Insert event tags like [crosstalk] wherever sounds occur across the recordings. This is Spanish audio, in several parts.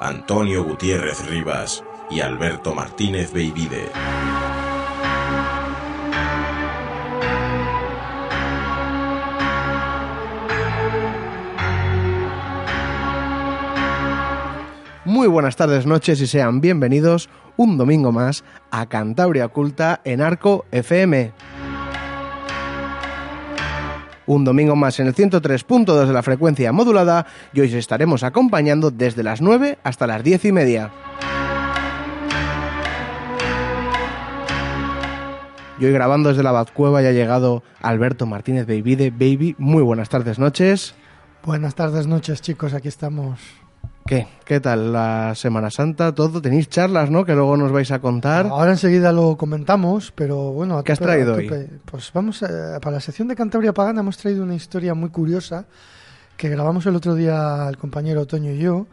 Antonio Gutiérrez Rivas y Alberto Martínez Beivide. Muy buenas tardes, noches y sean bienvenidos un domingo más a Cantabria Oculta en Arco FM. Un domingo más en el 103.2 de la frecuencia modulada y hoy os estaremos acompañando desde las 9 hasta las 10 y media. Y hoy grabando desde la Batcueva ya ha llegado Alberto Martínez Baby Baby. Muy buenas tardes, noches. Buenas tardes, noches, chicos. Aquí estamos. ¿Qué? ¿Qué tal la Semana Santa? Todo tenéis charlas, ¿no? Que luego nos vais a contar. Ahora enseguida lo comentamos, pero bueno. a ¿Qué has tope- a traído tope. Pues vamos, a- para la sección de Cantabria Pagana hemos traído una historia muy curiosa que grabamos el otro día el compañero Toño y yo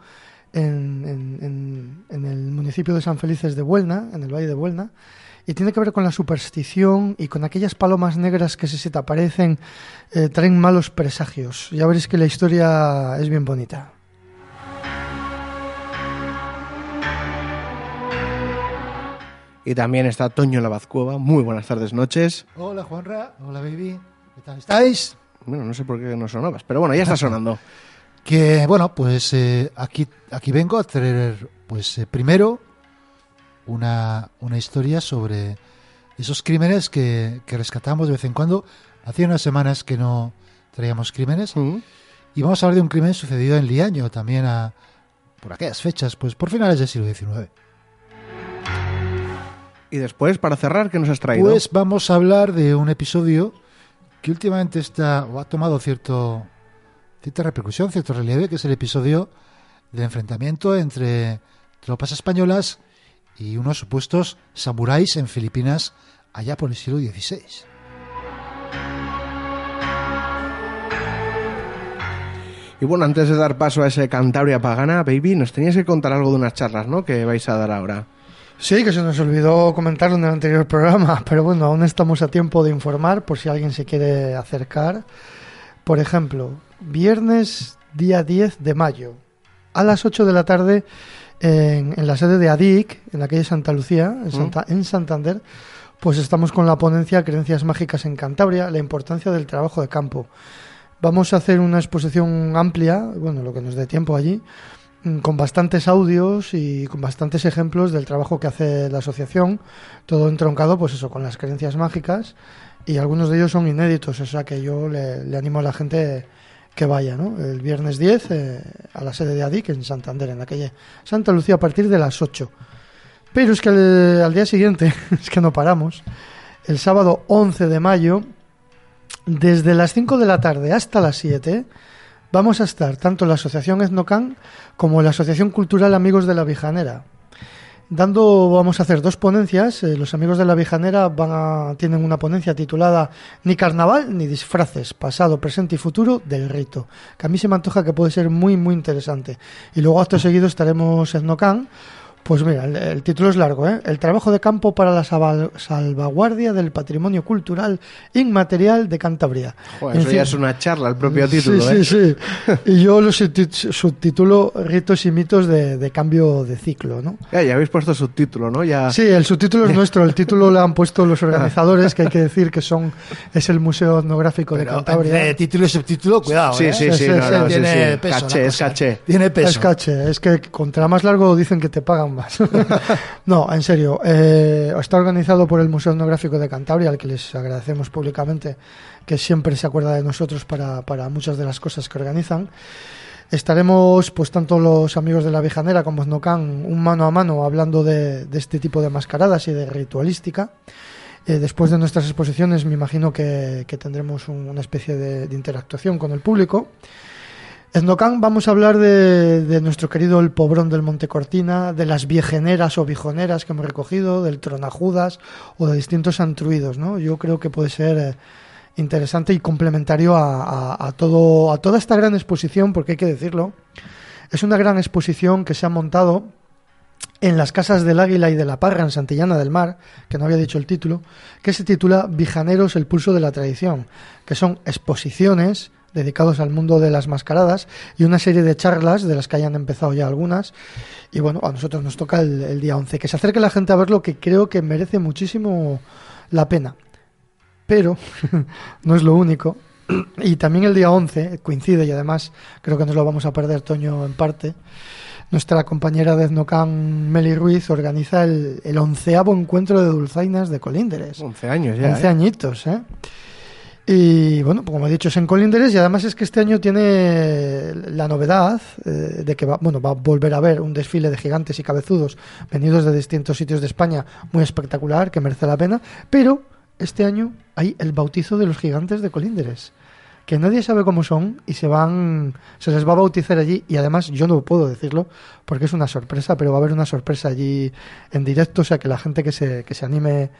en, en- en- en el municipio de San Felices de Buelna, en el Valle de Buelna. Y tiene que ver con la superstición y con aquellas palomas negras que si se te aparecen eh, traen malos presagios. Ya veréis que la historia es bien bonita. Y también está Toño La Bazcueva. Muy buenas tardes, noches. Hola Juanra, hola baby, ¿qué tal estáis? Bueno, no sé por qué no sonabas, pero bueno, ya está sonando. [laughs] Que bueno, pues eh, aquí, aquí vengo a traer, pues eh, primero una, una historia sobre esos crímenes que, que rescatamos de vez en cuando. Hacía unas semanas que no traíamos crímenes Mm. y vamos a hablar de un crimen sucedido en Liaño, también a, por aquellas fechas, pues por finales del siglo XIX. Y después, para cerrar, ¿qué nos has traído? Pues vamos a hablar de un episodio que últimamente está o ha tomado cierto cierta repercusión, cierto relieve, que es el episodio del enfrentamiento entre tropas españolas y unos supuestos samuráis en Filipinas allá por el siglo XVI. Y bueno, antes de dar paso a ese Cantabria Pagana, baby, nos tenías que contar algo de unas charlas, ¿no? Que vais a dar ahora. Sí, que se nos olvidó comentarlo en el anterior programa, [laughs] pero bueno, aún estamos a tiempo de informar por si alguien se quiere acercar. Por ejemplo, viernes día 10 de mayo, a las 8 de la tarde, en, en la sede de ADIC, en la calle Santa Lucía, en, Santa- en Santander, pues estamos con la ponencia Creencias Mágicas en Cantabria, la importancia del trabajo de campo. Vamos a hacer una exposición amplia, bueno, lo que nos dé tiempo allí, mm, con bastantes audios y con bastantes ejemplos del trabajo que hace la asociación, todo entroncado, pues eso, con las creencias mágicas, y algunos de ellos son inéditos, o sea que yo le, animo a la gente que vaya, ¿no? El viernes 10 eh, a la sede de ADIC en Santander, en la calle Santa Lucía, a partir de las 8. Pero es que al, al día siguiente, [laughs] es que no paramos, el sábado 11 de mayo, desde las 5 de la tarde hasta las 7, vamos a estar tanto la Asociación Etnocan como la Asociación Cultural Amigos de la Vijanera. Dando, vamos a hacer dos ponencias. eh, los amigos de la Vijanera van a, tienen una ponencia titulada Ni carnaval ni disfraces, pasado, presente y futuro del rito. Que a mí se me antoja que puede ser muy, muy interesante. Y luego, acto seguido, estaremos en Nocan. Pues mira, el, el título es largo, ¿eh? El trabajo de campo para la salva- salvaguardia del patrimonio cultural inmaterial de Cantabria. Joder, En eso fin. ya es una charla, el propio título, sí, ¿eh? Sí, sí. [laughs] Y yo lo subtit- subtitulo Ritos y mitos de, de cambio de ciclo, ¿no? Ya, ya habéis puesto subtítulo, ¿no? Ya... Sí, el subtítulo es [laughs] nuestro. El título lo han puesto los organizadores, que hay que decir que son es el Museo Etnográfico de Pero Cantabria. entre título y subtítulo, cuidado. Sí, ¿eh? sí, sí, no, no, tiene peso. Caché, es cosa. caché. Tiene peso. Es caché, es que contra más largo dicen que te pagan [laughs] no, en serio. eh, está organizado por el Museo Etnográfico de Cantabria, al que les agradecemos públicamente que siempre se acuerda de nosotros para, para muchas de las cosas que organizan. Estaremos, pues tanto los amigos de la Vijanera como Snocan, un mano a mano hablando de, de este tipo de mascaradas y de ritualística. Eh, después de nuestras exposiciones, me imagino que, que tendremos un- una especie de, de interactuación con el público. En Docán vamos a hablar de, de, nuestro querido el pobrón del Monte Cortina, de las viejeneras o bijoneras que hemos recogido, del tronajudas o de distintos antruidos, ¿no? Yo creo que puede ser eh, interesante y complementario a, todo, a toda esta gran exposición, porque hay que decirlo, es una gran exposición que se ha montado en las casas del Águila y de la Parra en Santillana del Mar, que no había dicho el título, que se titula Vijaneros, el pulso de la tradición, que son exposiciones dedicados al mundo de las mascaradas y una serie de charlas de las que hayan empezado ya algunas. Y bueno, a nosotros nos toca el, el día 11. Que se acerque la gente a verlo, que creo que merece muchísimo la pena. Pero [laughs] no es lo único. Y también el día 11 coincide y además creo que nos lo vamos a perder, Toño, en parte. Nuestra compañera de Etnocan, Meli Ruiz, organiza el, el onceavo encuentro de dulzainas de Colínderes. 11 años ya. 11 ¿eh? añitos, ¿eh? Y bueno, pues como he dicho, es en Colindres y además es que este año tiene la novedad eh, de que va, bueno, va a volver a haber un desfile de gigantes y cabezudos venidos de distintos sitios de España muy espectacular, que merece la pena, pero este año hay el bautizo de los gigantes de Colindres, que nadie sabe cómo son y se van se les va a bautizar allí y además yo no puedo decirlo porque es una sorpresa, pero va a haber una sorpresa allí en directo, o sea que la gente que se que se anime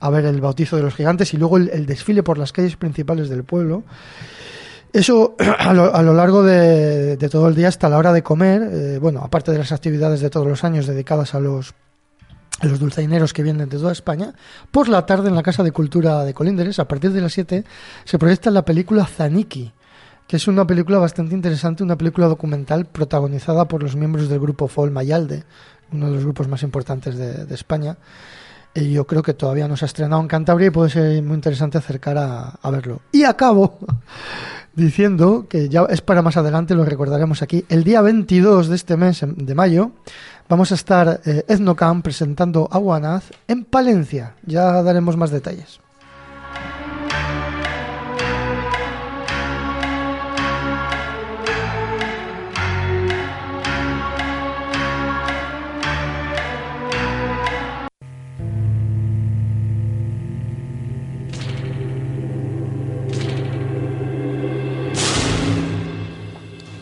a ver el bautizo de los gigantes y luego el, desfile por las calles principales del pueblo. Eso [clears throat] a lo, a lo largo de, todo el día hasta la hora de comer, eh, bueno, aparte de las actividades de todos los años dedicadas a los, a dulzaineros que vienen de toda España, por la tarde en la Casa de Cultura de Colínderes, a partir de las 7, se proyecta la película Zaniki, que es una película bastante interesante, una película documental protagonizada por los miembros del grupo Fol Mayalde, uno de los grupos más importantes de, de España y yo creo que todavía no se ha estrenado en Cantabria y puede ser muy interesante acercar a, a, verlo. Y acabo [laughs] diciendo que ya es para más adelante, lo recordaremos aquí, el día 22 de este mes de mayo vamos a estar eh, Ethnocam presentando a Guanaz en Palencia. Ya daremos más detalles.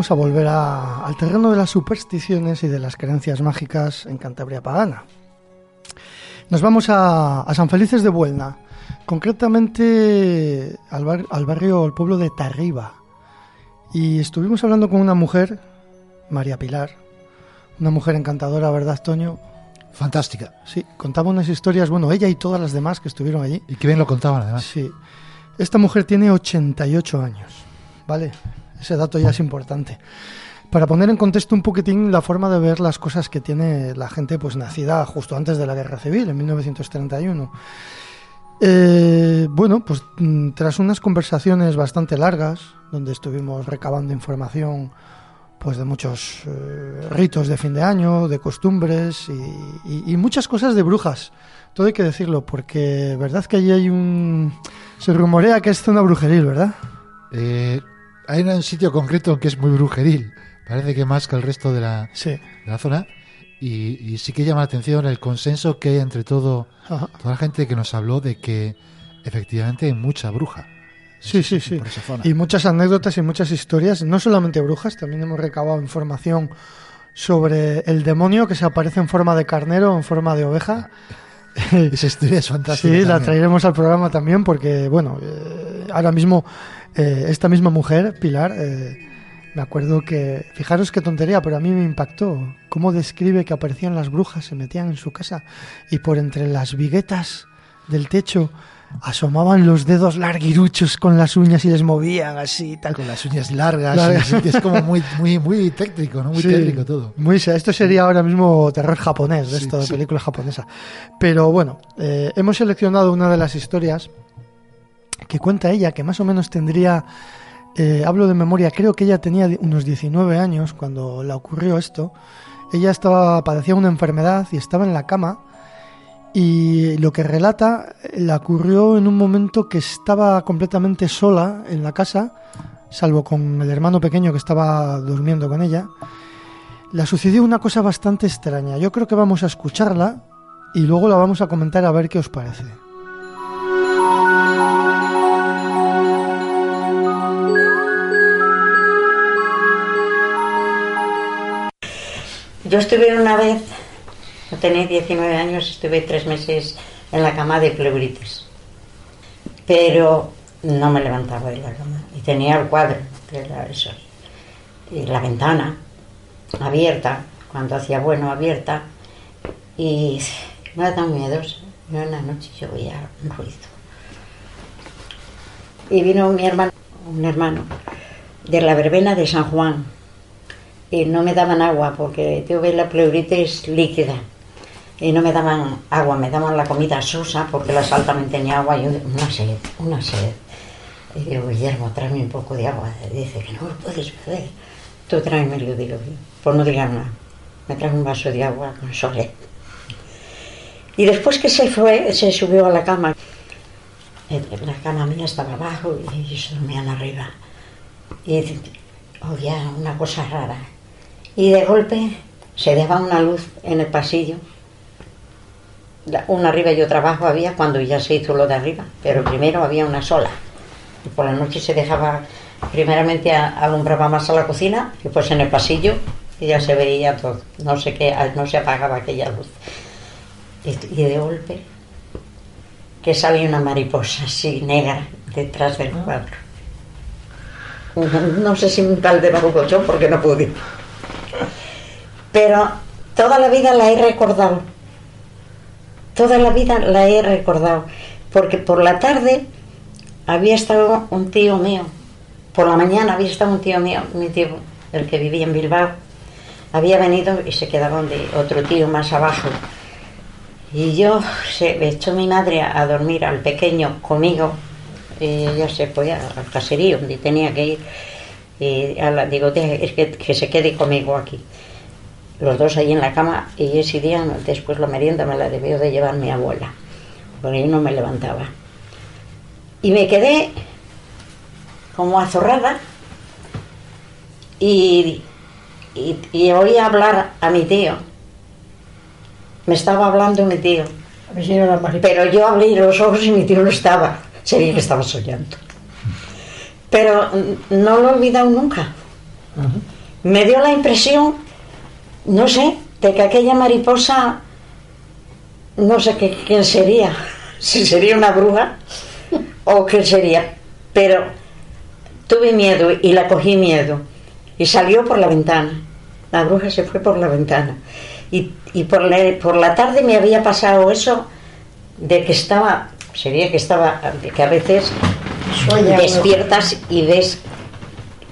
Vamos a volver a, al terreno de las supersticiones y de las creencias mágicas en Cantabria pagana. Nos vamos a, a San Felices de Buelna, concretamente al, bar, al barrio, al pueblo de Tarriba. Y estuvimos hablando con una mujer, María Pilar, una mujer encantadora, ¿verdad, Toño? Fantástica. Sí, contaba unas historias, bueno, ella y todas las demás que estuvieron allí. Y que bien lo contaban, además. Sí. Esta mujer tiene 88 años, ¿vale? Ese dato ya es importante. Para poner en contexto un poquitín la forma de ver las cosas que tiene la gente pues nacida justo antes de la Guerra Civil, en 1931. Eh, bueno, pues tras unas conversaciones bastante largas, donde estuvimos recabando información pues de muchos eh, ritos de fin de año, de costumbres y, y, y, muchas cosas de brujas, Todo hay que decirlo, porque verdad que allí hay un... Se rumorea que es zona brujeril, ¿verdad? Eh, hay un sitio concreto que es muy brujeril. Parece que más que el resto de la, Sí. de la zona. Y, y sí que llama la atención el consenso que hay entre todo, Ajá. toda la gente que nos habló de que efectivamente hay mucha bruja. Sí, sí, sí. Y muchas anécdotas y muchas historias, no solamente brujas, también hemos recabado información sobre el demonio que se aparece en forma de carnero, en forma de oveja. [laughs] Esa historia es fantástica. Sí, la traeremos al programa también porque, bueno, eh, ahora mismo eh, esta misma mujer, Pilar, eh, me acuerdo que, fijaros qué tontería, pero a mí me impactó cómo describe que aparecían las brujas, se metían en su casa y por entre las viguetas del techo asomaban los dedos larguiruchos con las uñas y les movían así, tal. Con las uñas largas. Es como muy, muy, muy técnico, ¿no? Muy Sí, técnico todo. Muy, esto sería ahora mismo terror japonés, de Sí, esto de sí. película japonesa. Pero bueno, eh, hemos seleccionado una de las historias que cuenta ella, que más o menos tendría, eh, hablo de memoria, creo que ella tenía unos 19 años cuando le ocurrió esto. Ella estaba, padecía una enfermedad y estaba en la cama. Y lo que relata eh, le ocurrió en un momento que estaba completamente sola en la casa, salvo con el hermano pequeño que estaba durmiendo con ella. Le sucedió una cosa bastante extraña. Yo creo que vamos a escucharla y luego la vamos a comentar a ver qué os parece. Yo estuve una vez, yo tenía 19 años, estuve tres meses en la cama de pleuritis. Pero no me levantaba de la cama. Y tenía el cuadro, que. Y la ventana abierta, cuando hacía bueno abierta. Y no era tan miedosa. Yo en la noche yo oía un ruido. Y vino mi hermano, un hermano, de la verbena de San Juan, y no me daban agua porque tuve la pleuritis líquida y no me daban agua, me daban la comida sosa porque la sal también tenía agua y una sed, una sed. Y digo, Guillermo, tráeme un poco de agua. Dice que no lo puedes beber. Tú tráemelo, digo yo. Pues no digas nada. Me trae un vaso de agua con sole. Y después que se fue, se subió a la cama. La cama mía estaba abajo y ellos dormían arriba. Y oía una cosa rara. Y de golpe se daba una luz en el pasillo. Una arriba y otra abajo había cuando ya se hizo lo de arriba, pero primero había una sola. Y por la noche se dejaba, primeramente alumbraba más a la cocina, y pues en el pasillo y ya se veía todo. No sé qué, no se apagaba aquella luz. Y, y de golpe que sale una mariposa así negra detrás del cuadro. No sé si un tal de Barucochón porque no pude. Pero toda la vida la he recordado. Toda la vida la he recordado. Porque por la tarde había estado un tío mío. Por la mañana había estado un tío mío, mi tío, el que vivía en Bilbao. Había venido y se quedaba donde otro tío más abajo. Y yo se echó mi madre a, dormir al pequeño conmigo. Y ella se fue al caserío donde tenía que ir. Y digo, "Deje, es que, que se quede conmigo aquí. Los dos ahí en la cama. Y ese día, después la merienda me la debió de llevar mi abuela. Porque yo no me levantaba. Y me quedé como azorrada. Y, y, y oí hablar a mi tío. Me estaba hablando mi tío. Pero yo abrí los ojos y mi tío no estaba. Se veía que estaba soñando. Pero no lo he olvidado nunca. Me dio la impresión, no sé, de que aquella mariposa, no sé qué, quién sería. [laughs] Si sería una bruja o qué sería. Pero tuve miedo y la cogí miedo. Y salió por la ventana. La bruja se fue por la ventana. Y, y por, la, por la tarde me había pasado eso de que estaba, sería que estaba, que a veces despiertas y ves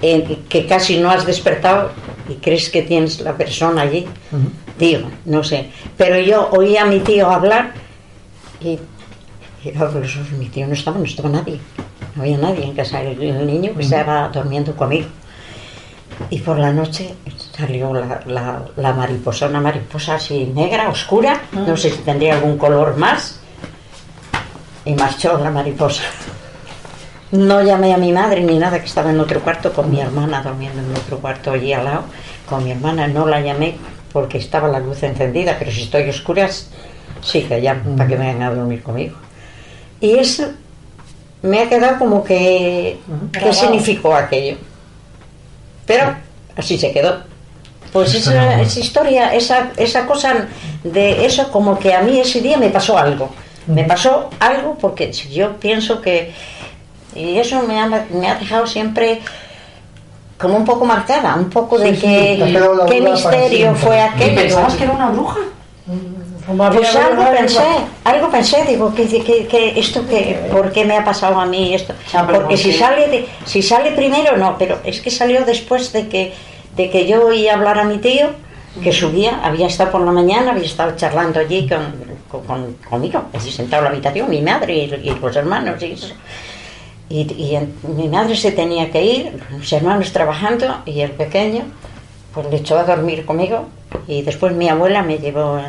eh, que casi no has despertado y crees que tienes la persona allí. Digo, no sé. Pero yo oí a mi tío hablar y, y mi tío no estaba, no estaba nadie. No había nadie en casa. El, el niño que estaba durmiendo conmigo. Y por la noche salió la, la, la mariposa, una mariposa así negra, oscura, no sé si tendría algún color más, y marchó la mariposa. No llamé a mi madre ni nada, que estaba en otro cuarto con mi hermana, durmiendo en otro cuarto allí al lado, con mi hermana, no la llamé porque estaba la luz encendida, pero si estoy oscura, sí que llamo para que vengan a dormir conmigo. Y eso me ha quedado como que, ¿qué significó aquello? Pero así se quedó. Pues esa, esa historia, esa, esa cosa de eso, como que a mí ese día me pasó algo. Me pasó algo porque yo pienso que. Y eso me ha, me ha dejado siempre como un poco marcada, un poco de Sí, que. ¿Qué misterio fue ¿Y aquello? pensabas que era una bruja? Pues algo pensé, algo pensé, digo, que, que, que esto que, ¿por qué me ha pasado a mí esto? Pero Porque si sale, de- si sale primero, no, pero es que salió después de que, de que yo oí hablar a mi tío, que subía, había estado por la mañana, había estado charlando allí con, con- con- conmigo, allí sentado en la habitación, mi madre y, y los hermanos y eso. Y, mi madre se tenía que ir, los hermanos trabajando y el pequeño pues le echó a dormir conmigo y después mi abuela me llevó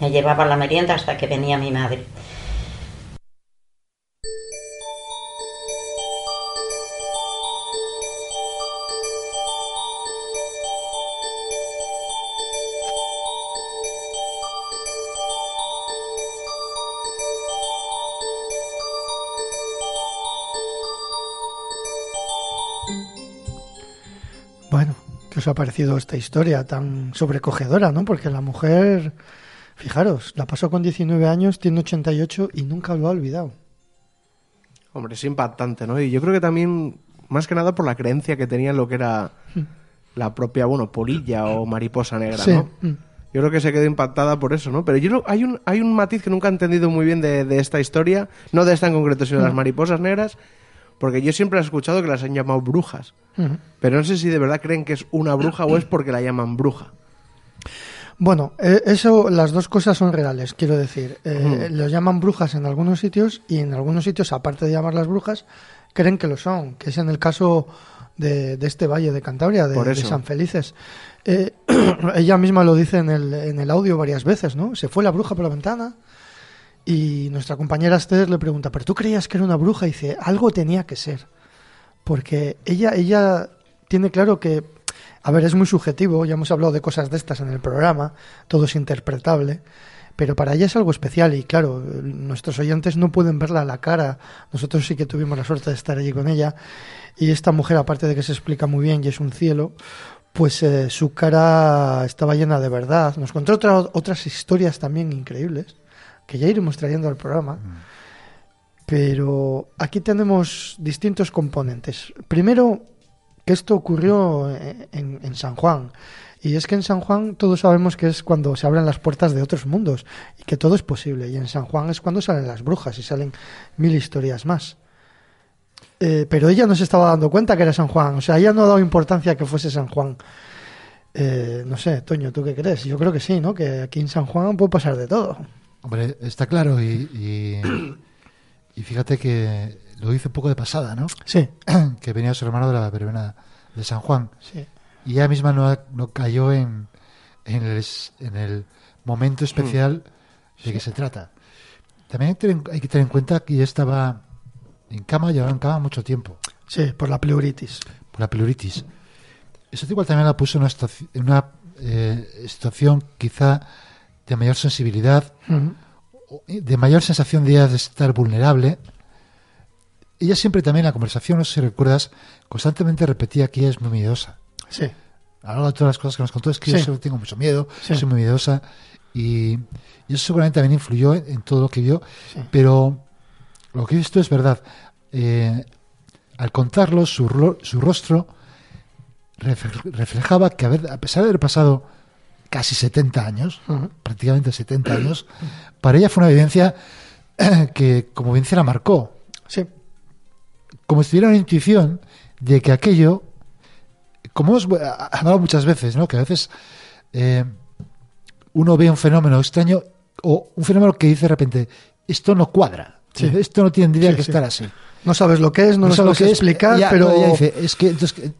me llevaba la merienda hasta que venía mi madre. Bueno, ¿qué os ha parecido esta historia tan sobrecogedora, no? Porque la mujer, fijaros, la pasó con 19 años, tiene 88 y nunca lo ha olvidado. Hombre, es impactante, ¿no? Y yo creo que también, más que nada por la creencia que tenía en lo que era la propia, bueno, polilla o mariposa negra, Sí. ¿no? Mm. Yo creo que se quedó impactada por eso, ¿no? Pero yo no- hay un hay un matiz que nunca he entendido muy bien de, de esta historia, no de esta en concreto, sino de las mariposas negras, porque yo siempre he escuchado que las han llamado brujas. Pero no sé si de verdad creen que es una bruja o es porque la llaman bruja. Bueno, eh, eso, las dos cosas son reales, quiero decir. Eh, Lo llaman brujas en algunos sitios y en algunos sitios, aparte de llamarlas brujas, creen que lo son, que es en el caso de, de este valle de Cantabria, de. San Felices. Eh, [clears throat] ella misma lo dice en el, en el audio varias veces, ¿no? Se fue la bruja por la ventana y nuestra compañera Esther le pregunta, ¿pero tú creías que era una bruja? Y dice, algo tenía que ser. Porque ella, ella tiene claro que, a ver, es muy subjetivo, ya hemos hablado de cosas de estas en el programa, todo es interpretable, pero para ella es algo especial y claro, nuestros oyentes no pueden verla a la cara, nosotros sí que tuvimos la suerte de estar allí con ella y esta mujer, aparte de que se explica muy bien y es un cielo, pues eh, su cara estaba llena de verdad. Nos contó otra- otras historias también increíbles que ya iremos trayendo al programa. Pero aquí tenemos distintos componentes. Primero, que esto ocurrió en, en- San Juan. Y es que en San Juan todos sabemos que es cuando se abren las puertas de otros mundos y que todo es posible. Y en San Juan es cuando salen las brujas y salen mil historias más. Eh, pero ella no se estaba dando cuenta que era San Juan. O sea, ella no ha dado importancia que fuese San Juan. Eh, no sé, Toño, ¿tú qué crees? Yo creo que sí, ¿no? Que aquí en San Juan puede pasar de todo. Hombre, está claro y, y, [clears throat] y fíjate que lo hice un poco de pasada, ¿no? Sí, [clears throat] que venía su hermano de la verbena de San Juan sí. y ella misma no, no cayó en, en, el, es- en el momento especial de que se trata. También hay que tener- hay que tener en cuenta que ella estaba en cama, llevaba en cama mucho tiempo Sí, por la pleuritis. por la pleuritis. Eso igual también la puso en una, una eh, situación quizá de mayor sensibilidad, o- de mayor sensación de estar vulnerable. Ella siempre también en la conversación, no sé si recuerdas, constantemente repetía que ella es muy miedosa. Sí, A lo largo de todas las cosas que nos contó es que yo Sí. tengo mucho miedo, Sí. soy muy miedosa y, y eso seguramente también influyó en, en todo lo que vio, Sí. pero lo que he visto es verdad. Eh, al contarlo, su, su rostro refle- reflejaba que a, ver- a pesar de haber pasado casi 70 años, prácticamente 70 años, para ella fue una evidencia que como evidencia la marcó sí, como si tuviera una intuición de que aquello, como hemos eh, hablado muchas veces, ¿no? que a veces eh, uno ve un fenómeno extraño o un fenómeno que dice de repente, esto no cuadra, Sí. esto no tendría Sí, que sí. estar así. No sabes lo que es, no, lo sabe sabes explicar, Ya, pero... no, ella dice, es que entonces, que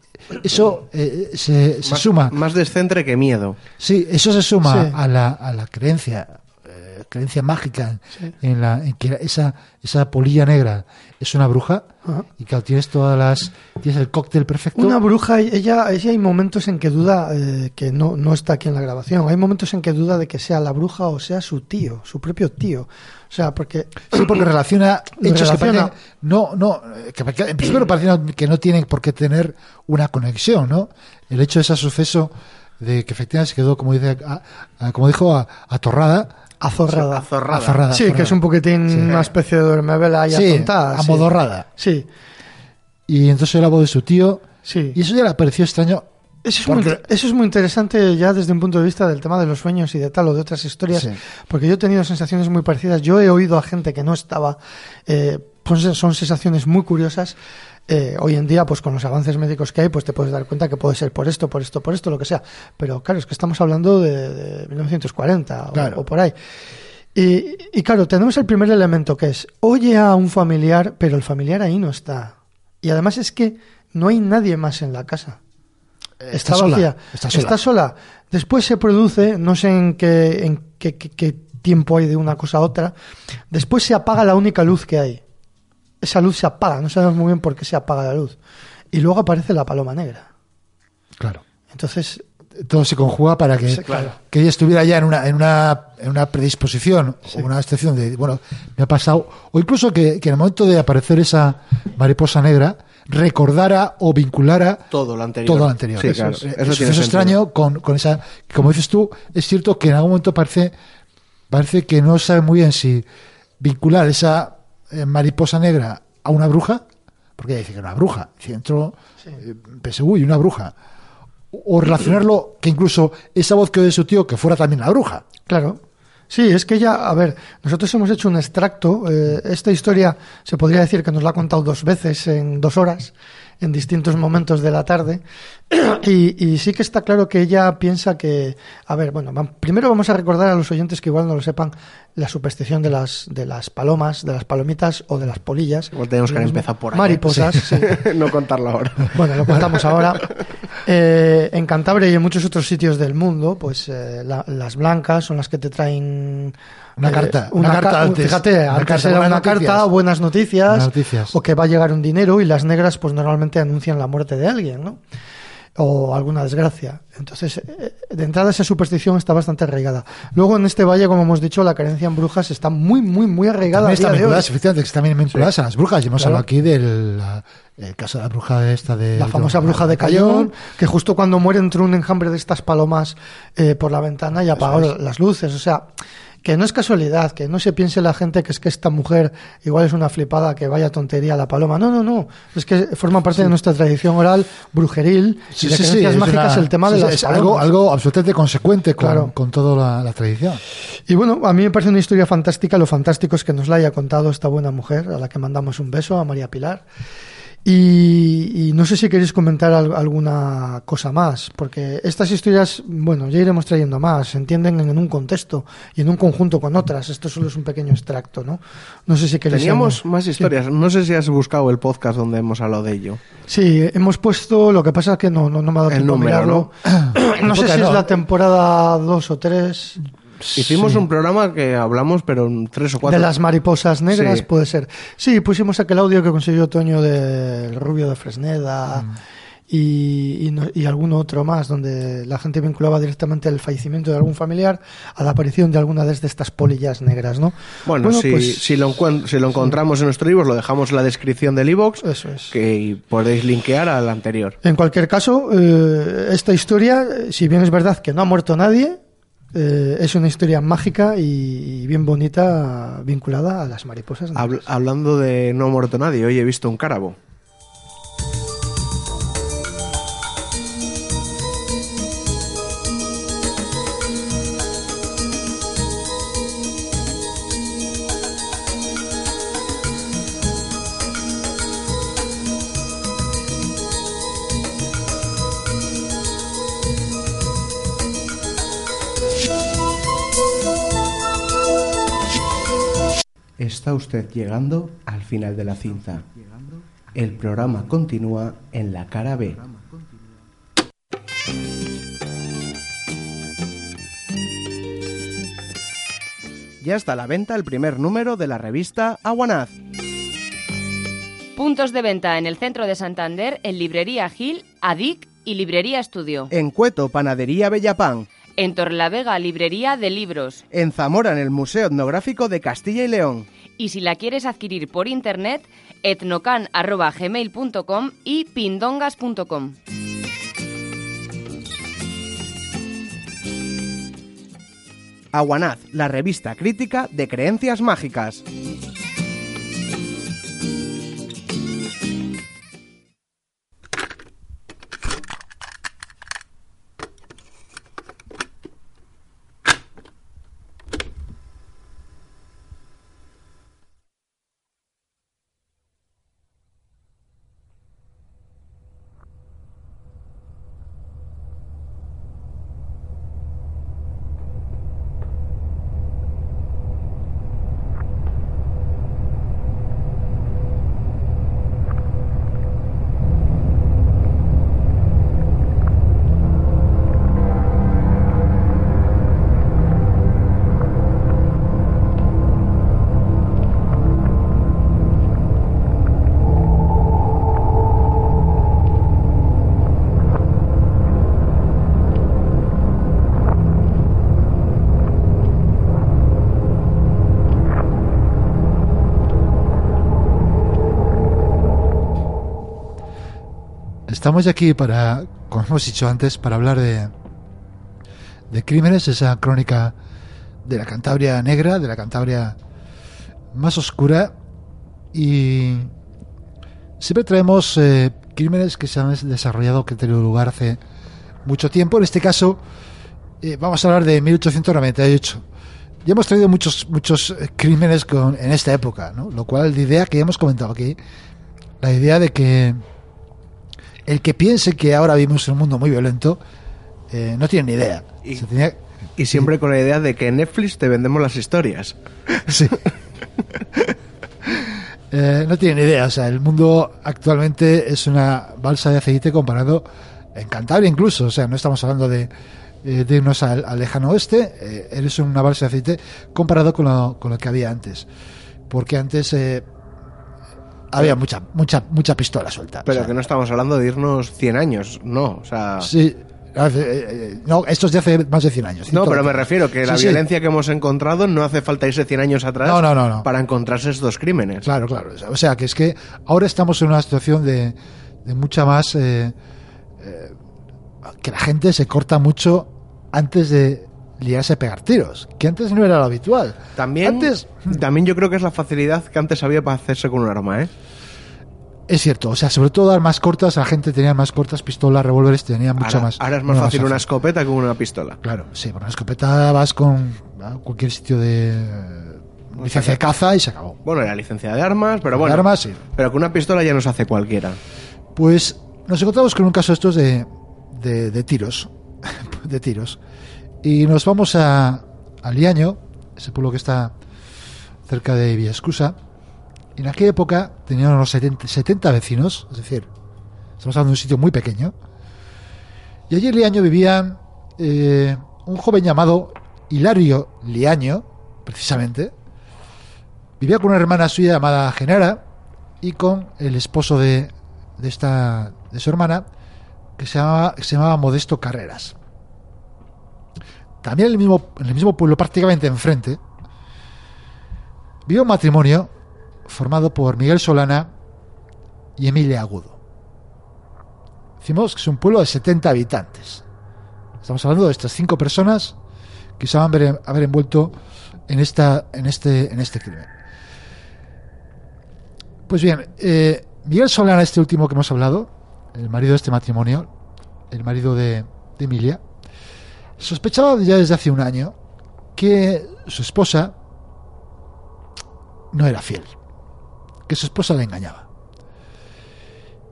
eso eh, se, se más, suma. Más descentre que miedo. Sí, eso se suma Sí. a, la, a la creencia, eh, creencia mágica Sí. en, la, en que esa, esa polilla negra es una bruja Ajá. y que tienes todas las tienes el cóctel perfecto. Una bruja, ella, ella hay momentos en que duda, eh, que no, no está aquí en la grabación, hay momentos en que duda de que sea la bruja o sea su tío, su propio tío. O sea, porque... Sí, porque relaciona [coughs] hechos relaciona. que parecen- no, no, que, que en principio no parecen que no tienen por qué tener una conexión, ¿no? El hecho de ese suceso de que efectivamente se quedó, como dice, a- a- como dijo, a- atorrada, Azorrada. Azorrada. Azorrada. Sí, que es un poquitín Sí. una especie de duermevela y sí, atontada. sí. amodorrada. Sí, Y entonces era voz de su tío, sí. y eso ya le pareció extraño. Eso es, muy, Porque- inter- eso es muy interesante ya desde un punto de vista del tema de los sueños y de tal o de otras historias, Sí. porque yo he tenido sensaciones muy parecidas. Yo he oído a gente que no estaba, eh, pues son sensaciones muy curiosas. Eh, hoy en día, pues con los avances médicos que hay, pues te puedes dar cuenta que puede ser por esto, por esto, por esto, lo que sea. Pero claro, es que estamos hablando de, de 1940 o- Claro. o, por ahí. Y, y claro, tenemos el primer elemento que es, oye a un familiar, pero el familiar ahí no está. Y además es que no hay nadie más en la casa. Está, sola, vacía. está sola. Después se produce, no sé en qué, en qué, qué- qué tiempo hay de una cosa a otra, después se apaga la única luz que hay. Esa luz se apaga, no sabemos muy bien por qué se apaga la luz. Y luego aparece la paloma negra. Claro. Entonces, Todo se conjuga para que, Sí, claro. que ella estuviera ya en una, en una, en una predisposición Sí. o una excepción de, bueno, me ha pasado, o incluso que, que en el momento de aparecer esa mariposa negra, recordara o vinculara Todo lo anterior. todo lo anterior. Sí, Eso claro. es, Eso eh, extraño con, con esa, como dices tú, es cierto que en algún momento parece, parece que no sabe muy bien si vincular esa eh, mariposa negra a una bruja, porque ella dice que era una bruja, si entró, eh, pensé, uy, una bruja, o o relacionarlo que incluso esa voz que oye su tío que fuera también la bruja. Claro. Sí, es que ya, a ver, nosotros hemos hecho un extracto. eh, esta historia se podría decir que nos la ha contado dos veces en dos horas, en distintos momentos de la tarde. [clears throat] Y, y sí que está claro que ella piensa que, a ver, bueno, primero vamos a recordar a los oyentes que igual no lo sepan la superstición de las de las palomas, de las palomitas o de las polillas. Igual tenemos que Las empezar por ahí. Mariposas, sí. [laughs] no contarlo ahora. Bueno, lo contamos ahora. Eh, en Cantabria y en muchos otros sitios del mundo, pues eh, la- las blancas son las que te traen Una eh, carta, una ca- carta antes, Fíjate, una antes carta, era buenas una noticias. carta, buenas noticias, noticias. o que va a llegar un dinero y las negras, pues normalmente anuncian la muerte de alguien, ¿no? O alguna desgracia. Entonces, eh, de entrada esa superstición está bastante arraigada. Luego en este valle, como hemos dicho, la creencia en brujas está muy, muy, muy arraigada. También están vinculadas, efectivamente, que están vinculadas a las brujas. Y hemos Claro. hablado aquí del el caso de la bruja esta de... La famosa bruja de Cayón, que justo cuando muere entró un enjambre de estas palomas eh, por la ventana y apagó las luces. O sea, que no es casualidad, que no se piense la gente que es que esta mujer igual es una flipada, que vaya tontería la paloma. No, no, no. Es que forma parte de nuestra tradición oral brujeril Sí, y de sí, creencias mágicas una- el tema sí, de las es algo, algo absolutamente consecuente con, Claro. con toda la, la tradición. Y bueno, a mí me parece una historia fantástica. Lo fantástico es que nos la haya contado esta buena mujer, a la que mandamos un beso, a María Pilar. Y, y no sé si queréis comentar al- alguna cosa más, porque estas historias, bueno, ya iremos trayendo más, se entienden en, un contexto y en un conjunto con otras. Esto solo es un pequeño extracto, ¿no? No sé si queréis. Teníamos más historias. No sé si has buscado el podcast donde hemos hablado de ello. Sí, hemos puesto, lo que pasa es que no, no, no me ha dado El tiempo a número, mirarlo. No, [clears throat] sé Época si es no. la temporada 2 o 3. Hicimos un programa que hablamos, pero en tres o cuatro. De las mariposas negras, Sí. puede ser. Sí, pusimos aquel audio que consiguió Toño del Rubio de Fresneda Mm. y, y no- y algún otro más, donde la gente vinculaba directamente el fallecimiento de algún familiar a la aparición de alguna de estas polillas negras, ¿no? Bueno, si, pues, si, lo, encuent- si lo encontramos en nuestro libro, lo dejamos en la descripción del iVoox, Eso es. que podéis linkear al anterior. En cualquier caso, eh, esta historia, si bien es verdad que no ha muerto nadie, eh, es una historia mágica y, y bien bonita vinculada a las mariposas. Habl- hablando de no ha muerto nadie, hoy he visto un cárabo. Está usted llegando al final de la cinta. El programa continúa en la cara B. Ya está a la venta el primer número de la revista Aguanaz. Puntos de venta en el centro de Santander, en Librería Gil, ADIC y Librería Estudio. En Cueto, Panadería Bellapán. En Torlavega, Librería de Libros. En Zamora, en el Museo Etnográfico de Castilla y León. Y si la quieres adquirir por internet, etnocan.gmail.com y pindongas.com. Aguanaz, la revista crítica de creencias mágicas. Estamos aquí para, como hemos dicho antes, para hablar de, crímenes, esa crónica de la Cantabria negra, de la Cantabria más oscura. Y siempre traemos eh, crímenes que se han desarrollado, que han tenido lugar hace mucho tiempo. En este caso, eh, vamos a hablar de 1898. Ya hemos traído muchos, muchos eh, crímenes con, en esta época, ¿no? lo cual la idea que hemos comentado aquí, la idea de que el que piense que ahora vivimos en un mundo muy violento eh, no tiene ni idea. Y, Se tenía- y siempre con la idea de que en Netflix te vendemos las historias. [laughs] Sí. Eh, no tiene ni idea. O sea, el mundo actualmente es una balsa de aceite comparado en Cantabria incluso. O sea, no estamos hablando de, eh, de irnos al, al lejano oeste. eres una balsa de aceite comparado con lo, con lo que había antes. Porque antes había mucha, mucha, mucha pistola suelta. Pero O sea, que no estamos hablando de irnos 100 años, no. O sea, Sí. eh, eh, no, esto es de hace más de 100 años. no, pero me refiero que la Sí, sí. violencia que hemos encontrado no hace falta irse 100 años atrás No, no, no, no. para encontrarse estos crímenes. Claro, claro. O sea, que es que ahora estamos en una situación de, de mucha más... eh, eh, que la gente se corta mucho antes de liarse a pegar tiros, que antes no era lo habitual. También, Antes, [laughs] también yo creo que es la facilidad que antes había para hacerse con un arma, ¿eh? es cierto, o sea, sobre todo armas cortas, la gente tenía más cortas, pistolas, revólveres, tenía mucho ahora, más. ahora es más fácil una escopeta que una pistola. Claro, sí, por una escopeta vas con a cualquier sitio de eh, licencia de caza y se acabó. Bueno, la licencia de armas, pero bueno. Armas, sí. Pero que una pistola ya nos hace cualquiera. Pues nos encontramos con un caso de estos de, de, de tiros. [laughs] de tiros. Y nos vamos a, a Liaño, ese pueblo que está cerca de Villascusa. En aquella época tenían unos 70, 70 vecinos, es decir, estamos hablando de un sitio muy pequeño. Y allí en Liaño vivían eh, un joven llamado Hilario Liaño, precisamente. Vivía con una hermana suya llamada Genara y con el esposo de, de esta de su hermana que se llamaba, se llamaba Modesto Carreras. También en el mismo, el mismo pueblo, prácticamente enfrente, vive un matrimonio formado por Miguel Solana y Emilia Agudo. Decimos que es un pueblo de 70 habitantes. Estamos hablando de estas cinco personas que se van a haber, envuelto en, esta, en, este, en este crimen. Pues bien, eh, Miguel Solana, este último que hemos hablado, el marido de este matrimonio, el marido de Emilia, sospechaba ya desde hace un año que su esposa no era fiel, que su esposa le engañaba.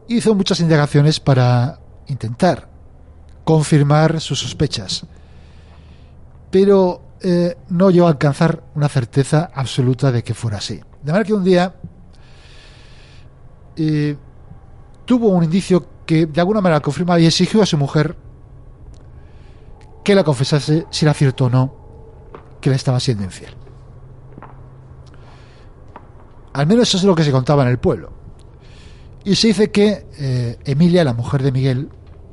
Hizo muchas indagaciones para intentar confirmar sus sospechas, pero eh, no llegó a alcanzar una certeza absoluta de que fuera así. De manera que un día eh, tuvo un indicio que de alguna manera confirmaba y exigió a su mujer que la confesase si era cierto o no que le estaba siendo infiel. Al menos eso es lo que se contaba en el pueblo. Y se dice que eh, Emilia, la mujer de Miguel,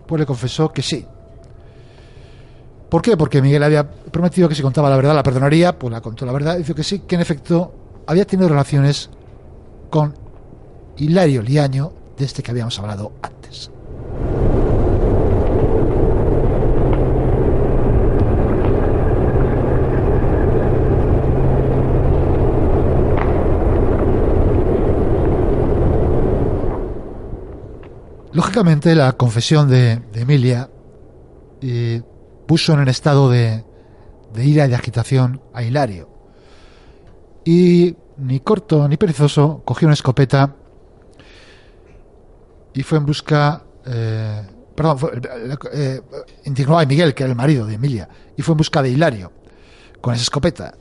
pues le confesó que sí. ¿Por qué? Porque Miguel había prometido que si contaba la verdad la perdonaría, pues la contó la verdad, dijo que sí, que en efecto había tenido relaciones con Hilario Liaño, de este que habíamos hablado antes. Lógicamente, la confesión de, Emilia eh, puso en el estado de, ira y de agitación a Hilario. Y ni corto ni perezoso cogió una escopeta y fue en busca. Eh, perdón, fue, eh, indignó a Miguel, que era el marido de Emilia, y fue en busca de Hilario con esa escopeta.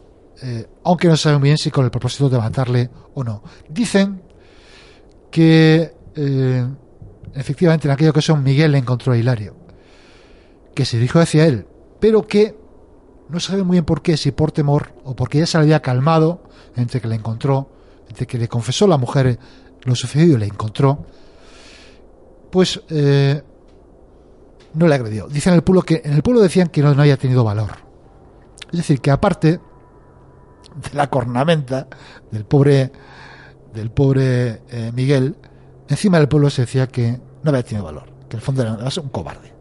Eh, aunque no saben bien si con el propósito de matarle o no. Dicen que eh, efectivamente en aquella ocasión Miguel le encontró a Hilario, que se dirigió hacia él, pero que no sabe muy bien por qué, si por temor o porque ya se le había calmado entre que le encontró, entre que le confesó la mujer lo sucedido y le encontró, pues eh, no le agredió. Dicen en el pueblo que en el pueblo decían que no, no había tenido valor. Es decir, que aparte de la cornamenta del pobre del pobre eh, Miguel, encima del pueblo se decía que no había tenido valor, que en el fondo era un cobarde.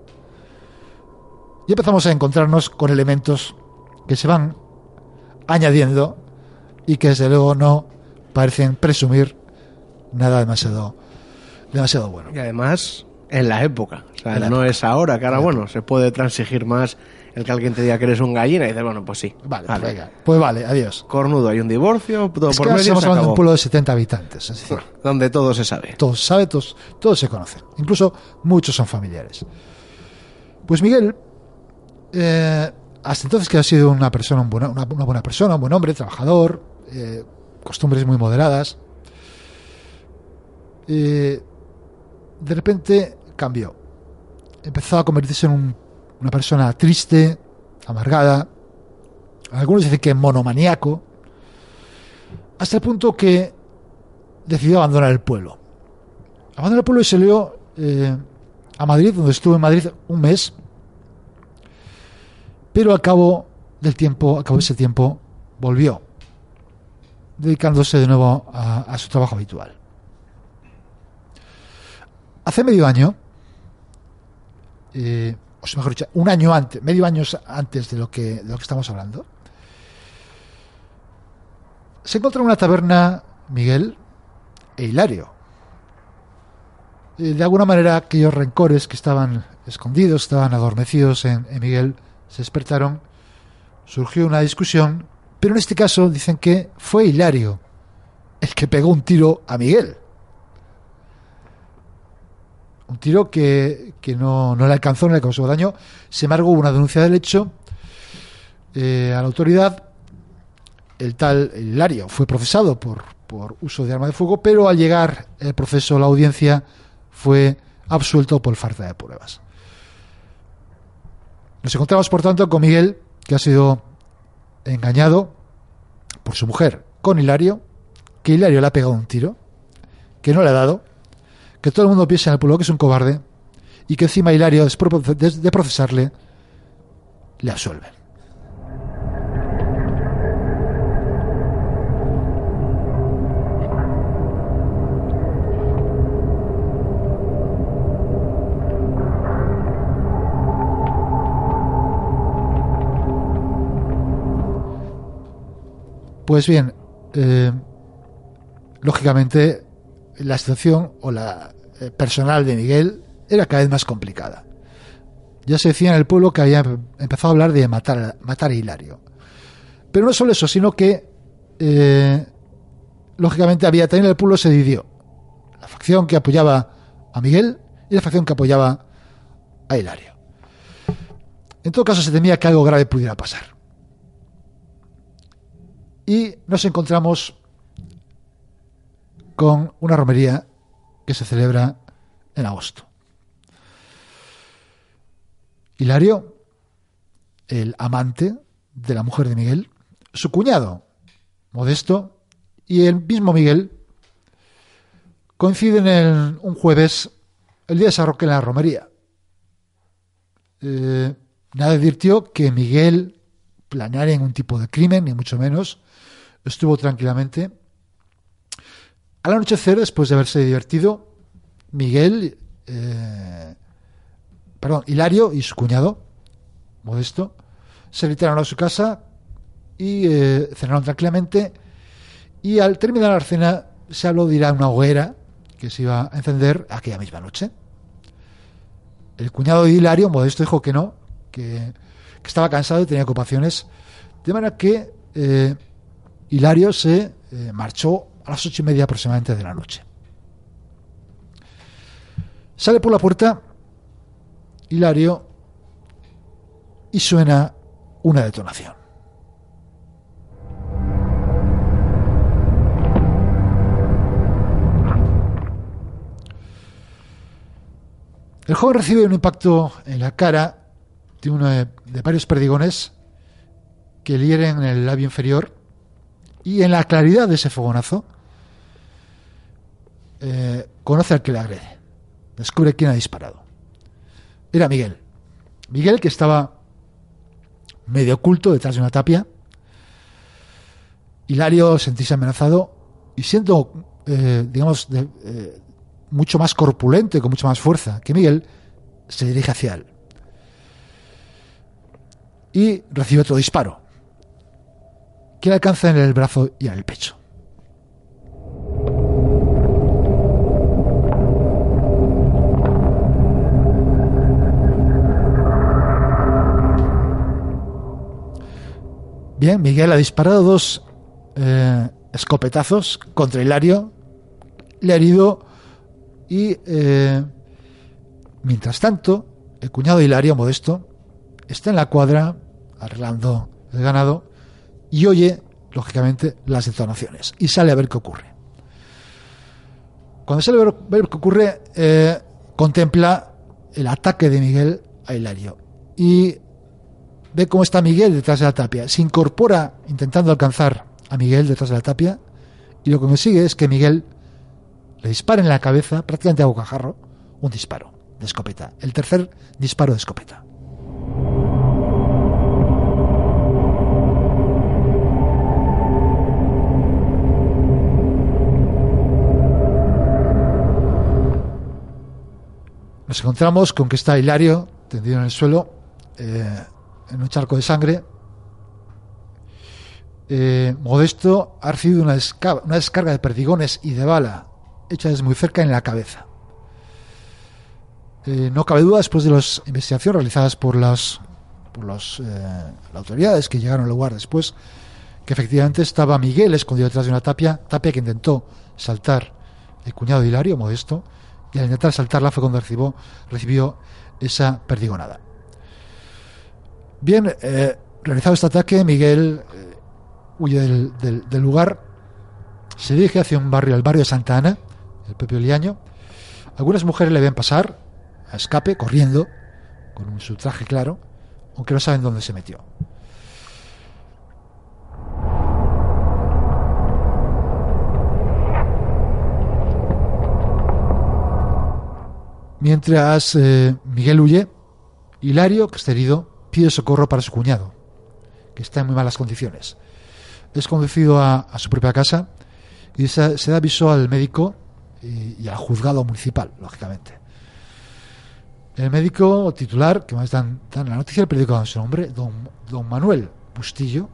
Y empezamos a encontrarnos con elementos que se van añadiendo y que desde luego no parecen presumir nada demasiado demasiado bueno. Y además, en la época. O sea, no época. es ahora, que ahora, bueno, se puede transigir más el que alguien te diga que eres un gallina y dices, bueno, pues sí. Vale, pues venga. Pues vale, adiós. Cornudo, hay un divorcio, todo Es por que medio, estamos se hablando de un pueblo de 70 habitantes, es decir, Donde todo se sabe. todos saben, todos, todos se conocen, incluso muchos son familiares. Pues Miguel, eh, hasta entonces que ha sido una persona, un buena- una, una buena persona, un buen hombre, trabajador, eh, costumbres muy moderadas, eh, de repente cambió. Empezó a convertirse en un- una persona triste, amargada, algunos dicen que monomaniaco, hasta el punto que decidió abandonar el pueblo. Abandonó el pueblo y salió eh, a Madrid, donde estuvo en Madrid un mes, pero al cabo del tiempo, al cabo de ese tiempo, volvió, dedicándose de nuevo a, a su trabajo habitual. Hace medio año, eh, o mejor dicho, un año antes, medio año antes de lo que, estamos hablando, se encontró en una taberna Miguel e Hilario. Eh, De alguna manera, aquellos rencores que estaban escondidos, estaban adormecidos en Miguel, se despertaron, surgió una discusión, pero en este caso dicen que fue Hilario el que pegó un tiro a Miguel. Un tiro que, que no, no le alcanzó, no le causó daño. Sin embargo, hubo una denuncia del hecho eh, a la autoridad. El tal Hilario fue procesado por, por uso de arma de fuego, pero al llegar el proceso a la audiencia fue absuelto por falta de pruebas. Nos encontramos, por tanto, con Miguel, que ha sido engañado por su mujer con Hilario, que Hilario le ha pegado un tiro, que no le ha dado, que todo el mundo piensa en el pueblo que es un cobarde y que encima Hilario, después de procesarle, le absuelve. Pues bien, eh, lógicamente la situación o la personal de Miguel era cada vez más complicada. Ya se decía en el pueblo que había empezado a hablar de matar, matar a Hilario. Pero no solo eso, sino que eh, lógicamente había también el pueblo se dividió. La facción que apoyaba a Miguel y la facción que apoyaba a Hilario. En todo caso se temía que algo grave pudiera pasar. Y nos encontramos con una romería que se celebra en agosto. Hilario, el amante de la mujer de Miguel, su cuñado, Modesto, y el mismo Miguel coinciden en un jueves, el día de San Roque en la romería. Eh, nada advirtió que Miguel planeara ningún tipo de crimen, ni mucho menos. Estuvo tranquilamente. Al anochecer, después de haberse divertido, Miguel, eh, perdón, Hilario y su cuñado, Modesto, se retiraron a su casa y eh, cenaron tranquilamente. Y al terminar la cena, se habló de ir a una hoguera que se iba a encender aquella misma noche. El cuñado de Hilario, Modesto, dijo que no, que, estaba cansado y tenía ocupaciones. De manera que eh, Hilario se marchó a las ocho y media aproximadamente de la noche. Sale por la puerta Hilario y suena una detonación. El joven recibe un impacto en la cara de uno de, varios perdigones que le hieren en el labio inferior y en la claridad de ese fogonazo eh, conoce al que le agrede. Descubre quién ha disparado. Era Miguel. Miguel que estaba medio oculto detrás de una tapia. Hilario sentís amenazado y siendo, eh, digamos, eh, mucho más corpulento y con mucha más fuerza que Miguel, se dirige hacia él. Y recibe otro disparo, que le alcanza en el brazo y en el pecho. Bien, Miguel ha disparado dos eh, escopetazos contra Hilario, le ha herido y eh, mientras tanto, el cuñado de Hilario, Modesto, está en la cuadra arreglando el ganado y oye, lógicamente, las detonaciones y sale a ver qué ocurre. Cuando sale a ver, qué ocurre, eh, contempla el ataque de Miguel a Hilario y ve cómo está Miguel detrás de la tapia. Se incorpora intentando alcanzar a Miguel detrás de la tapia y lo que consigue es que Miguel le dispara en la cabeza, prácticamente a bocajarro, un disparo de escopeta. El tercer disparo de escopeta. Nos encontramos con que está Hilario tendido en el suelo, eh, en un charco de sangre. Eh, Modesto ha recibido una, descarga de perdigones y de bala hecha desde muy cerca en la cabeza. Eh, no cabe duda, después de las investigaciones realizadas por las, por eh, autoridades que llegaron al lugar después, que efectivamente estaba Miguel escondido detrás de una tapia, tapia que intentó saltar el cuñado de Hilario, Modesto, y al intentar saltarla fue cuando recibió, recibió esa perdigonada. Bien, eh, realizado este ataque, Miguel huye del, del, lugar, se dirige hacia un barrio, el barrio de Santa Ana, el propio Liaño. Algunas mujeres le ven pasar a escape, corriendo, con su traje claro, aunque no saben dónde se metió. Mientras eh, Miguel huye, Hilario, que está herido, pide socorro para su cuñado, que está en muy malas condiciones. Es conducido a, su propia casa y se, da aviso al médico y, al juzgado municipal, lógicamente. El médico titular, que más dan, dan la noticia, el periódico con su nombre, don, don Manuel Bustillo,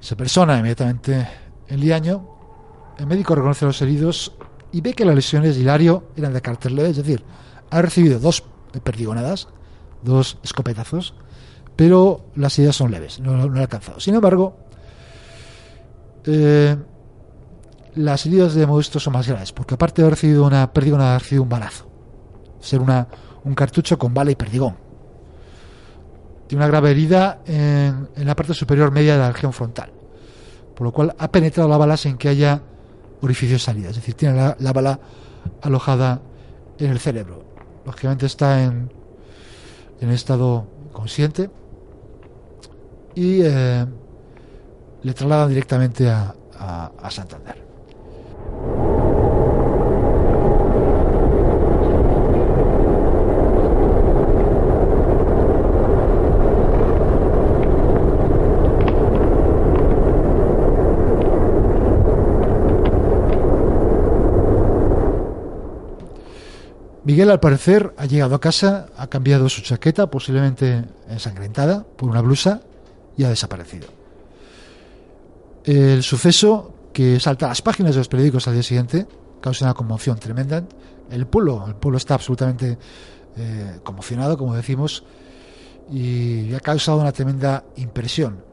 se persona inmediatamente en Liaño. El médico reconoce los heridos y ve que las lesiones de Hilario eran de carácter leve, es decir, ha recibido dos perdigonadas, dos escopetazos, pero las heridas son leves, no, no, alcanzado. Sin embargo, eh, las heridas de Modesto son más graves, porque aparte de haber recibido una perdigón, ha recibido un balazo. Ser un cartucho con bala y perdigón. tiene una grave herida en, en la parte superior media de la región frontal, por lo cual ha penetrado la bala sin que haya orificio de salida, es decir, tiene la, la bala alojada en el cerebro. Lógicamente está en, en estado consciente y eh, le trasladan directamente a, a- a Santander. Miguel, al parecer, ha llegado a casa, ha cambiado su chaqueta, posiblemente ensangrentada, por una blusa, y ha desaparecido. El suceso que salta a las páginas de los periódicos al día siguiente causa una conmoción tremenda. El pueblo, el pueblo está absolutamente eh, conmocionado, como decimos, y ha causado una tremenda impresión.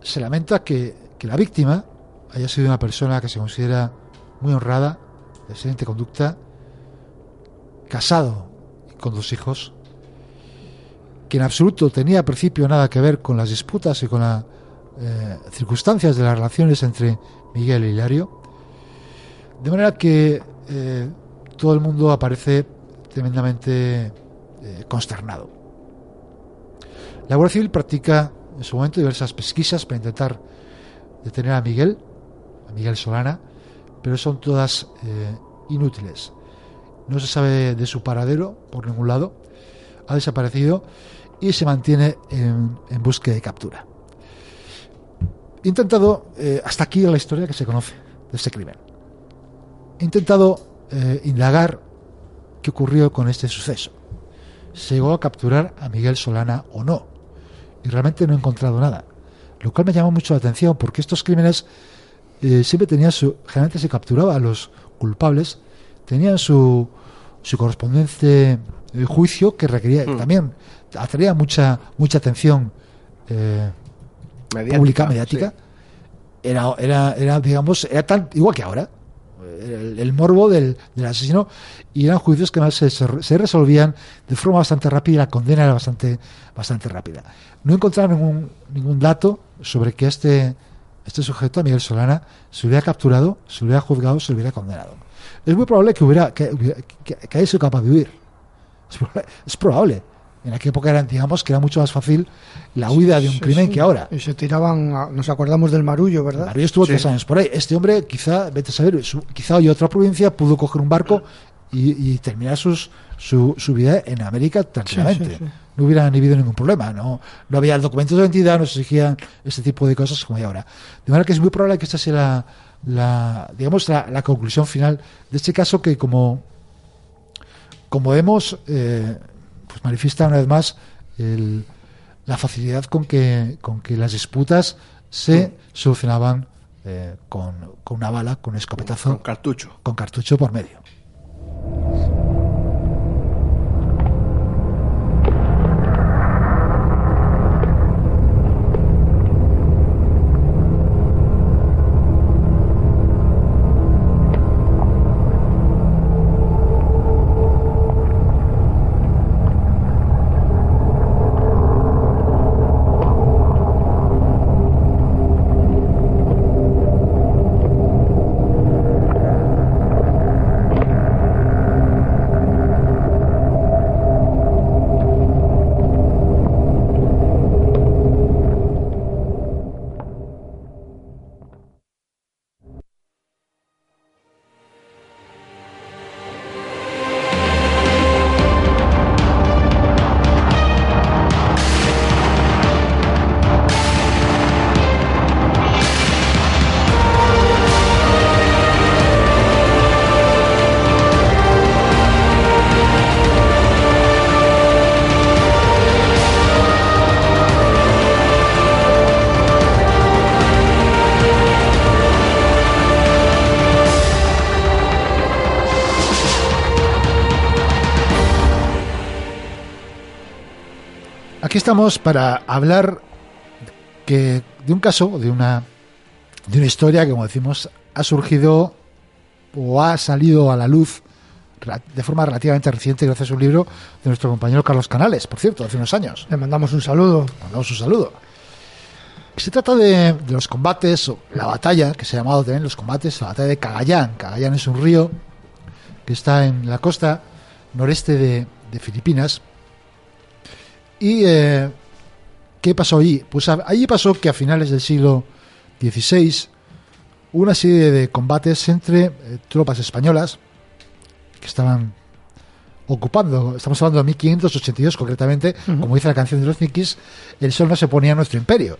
Se lamenta que, que la víctima haya sido una persona que se considera muy honrada, de excelente conducta, casado y con dos hijos, que en absoluto tenía al principio nada que ver con las disputas y con las eh, circunstancias de las relaciones entre Miguel y Hilario, de manera que eh, todo el mundo aparece tremendamente eh, consternado. La Guardia Civil practica en su momento diversas pesquisas para intentar detener a Miguel, a Miguel Solana, pero son todas inútiles. No se sabe de su paradero por ningún lado, ha desaparecido y se mantiene en, búsqueda de captura. Intentado, eh, hasta aquí la historia que se conoce de este crimen, he intentado eh, indagar qué ocurrió con este suceso. ¿Se llegó a capturar a Miguel Solana o no? Y realmente no he encontrado nada. Lo cual me llamó mucho la atención porque estos crímenes eh, siempre tenían su. Generalmente se capturaba a los culpables, tenían su, su correspondiente eh, juicio que requería Mm. también atraía mucha mucha atención eh, Mediática, pública mediática sí. era era era digamos era tan igual que ahora el, el morbo del, del asesino y eran juicios que se, se- se resolvían de forma bastante rápida y la condena era bastante bastante rápida no encontraron ningún ningún dato sobre que este este sujeto Miguel Solana se hubiera capturado se hubiera juzgado se hubiera condenado es muy probable que hubiera que, que, que haya sido capaz de huir es probable, es probable. En aquella época era, digamos que era mucho más fácil la huida de un Sí, crimen sí. que ahora. Y se tiraban, a- nos acordamos del marullo, ¿verdad? Mario estuvo Sí. tres años por ahí. Este hombre, quizá, vete a saber, su- quizá hoy otra provincia pudo coger un barco y, y terminar sus, su, su vida en América tranquilamente. No hubiera habido ningún problema. No, no había documentos de identidad, no se exigían este tipo de cosas como hay ahora. De manera que es muy probable que esta sea la, la, digamos, la, la conclusión final de este caso que como, como vemos, eh, pues manifiesta una vez más el- la facilidad con que, con que las disputas se solucionaban eh, con, con una bala, con un escopetazo, Con cartucho. con cartucho por medio. Aquí estamos para hablar que de un caso, de una, de una historia que, como decimos, ha surgido o ha salido a la luz de forma relativamente reciente gracias a un libro de nuestro compañero Carlos Canales, por cierto, hace unos años. Le mandamos un saludo. Mandamos un saludo. Se trata de, de los combates, o la batalla, que se ha llamado también los combates, la batalla de Cagayán. Cagayán es un río que está en la costa noreste de, de Filipinas. ¿Y eh, qué pasó allí? Pues allí pasó que a finales del siglo XVI una serie de combates entre eh, tropas españolas que estaban ocupando, estamos hablando de 1582 concretamente, como dice la canción de los Nikis, el sol no se ponía a nuestro imperio.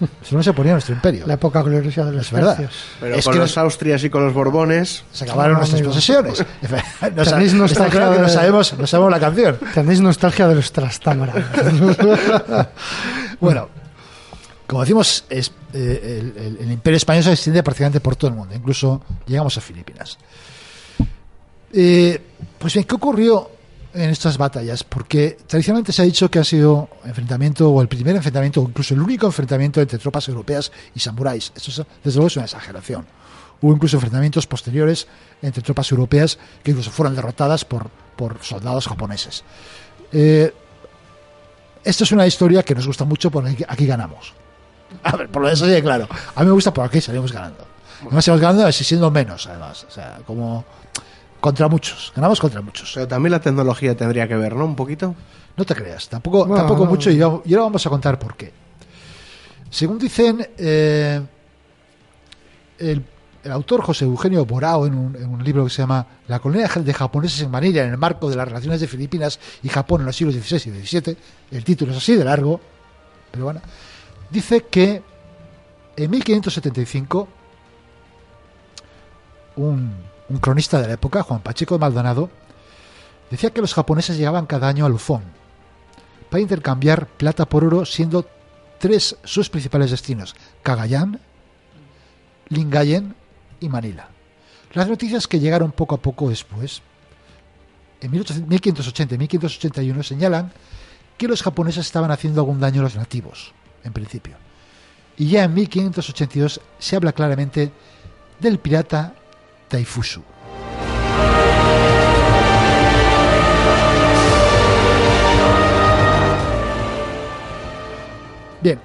El sol no se ponía a nuestro imperio. La época gloriosa de los Es verdad. Pero Es con que los nos- Austrias y con los Borbones, Se acabaron No, nuestras amigo. posesiones. [laughs] [laughs] No, sa- Tenéis está nostalgia claro que no de- sabemos, no sabemos la canción. Tenéis nostalgia de los Trastámara. [laughs] Bueno, como decimos, es, eh, el, el- el imperio español se extiende prácticamente por todo el mundo, incluso llegamos a Filipinas. Eh, pues bien, ¿qué ocurrió en estas batallas? Porque tradicionalmente se ha dicho que ha sido enfrentamiento, o el primer enfrentamiento, o incluso el único enfrentamiento entre tropas europeas y samuráis. Esto es, desde luego es una exageración. Hubo incluso enfrentamientos posteriores entre tropas europeas que incluso fueron derrotadas por, por soldados japoneses. Eh, esto es una historia que nos gusta mucho porque aquí, ganamos. [laughs] A ver, por lo menos claro. A mí me gusta porque aquí salimos ganando. Además, salimos ganando así siendo menos, además. O sea, como contra muchos. Ganamos contra muchos. pero también la tecnología tendría que ver, ¿no? Un poquito. No te creas, tampoco, Bueno, tampoco no. mucho y ahora vamos a contar por qué. Según dicen, eh, el, el autor José Eugenio Borao en un, en un libro que se llama La colonia de japoneses en Manila en el marco de las relaciones de Filipinas y Japón en los siglos XVI y XVII, el título es así de largo, pero bueno, dice que en 1575 un, un cronista de la época, Juan Pacheco Maldonado, decía que los japoneses llegaban cada año a Luzón para intercambiar plata por oro, siendo tres sus principales destinos: Cagayán, Lingayen y Manila. Las noticias que llegaron poco a poco después, en 1800 1580 y 1581, señalan que los japoneses estaban haciendo algún daño a los nativos, en principio. Y ya en 1582 se habla claramente del pirata Taifusu. Bien,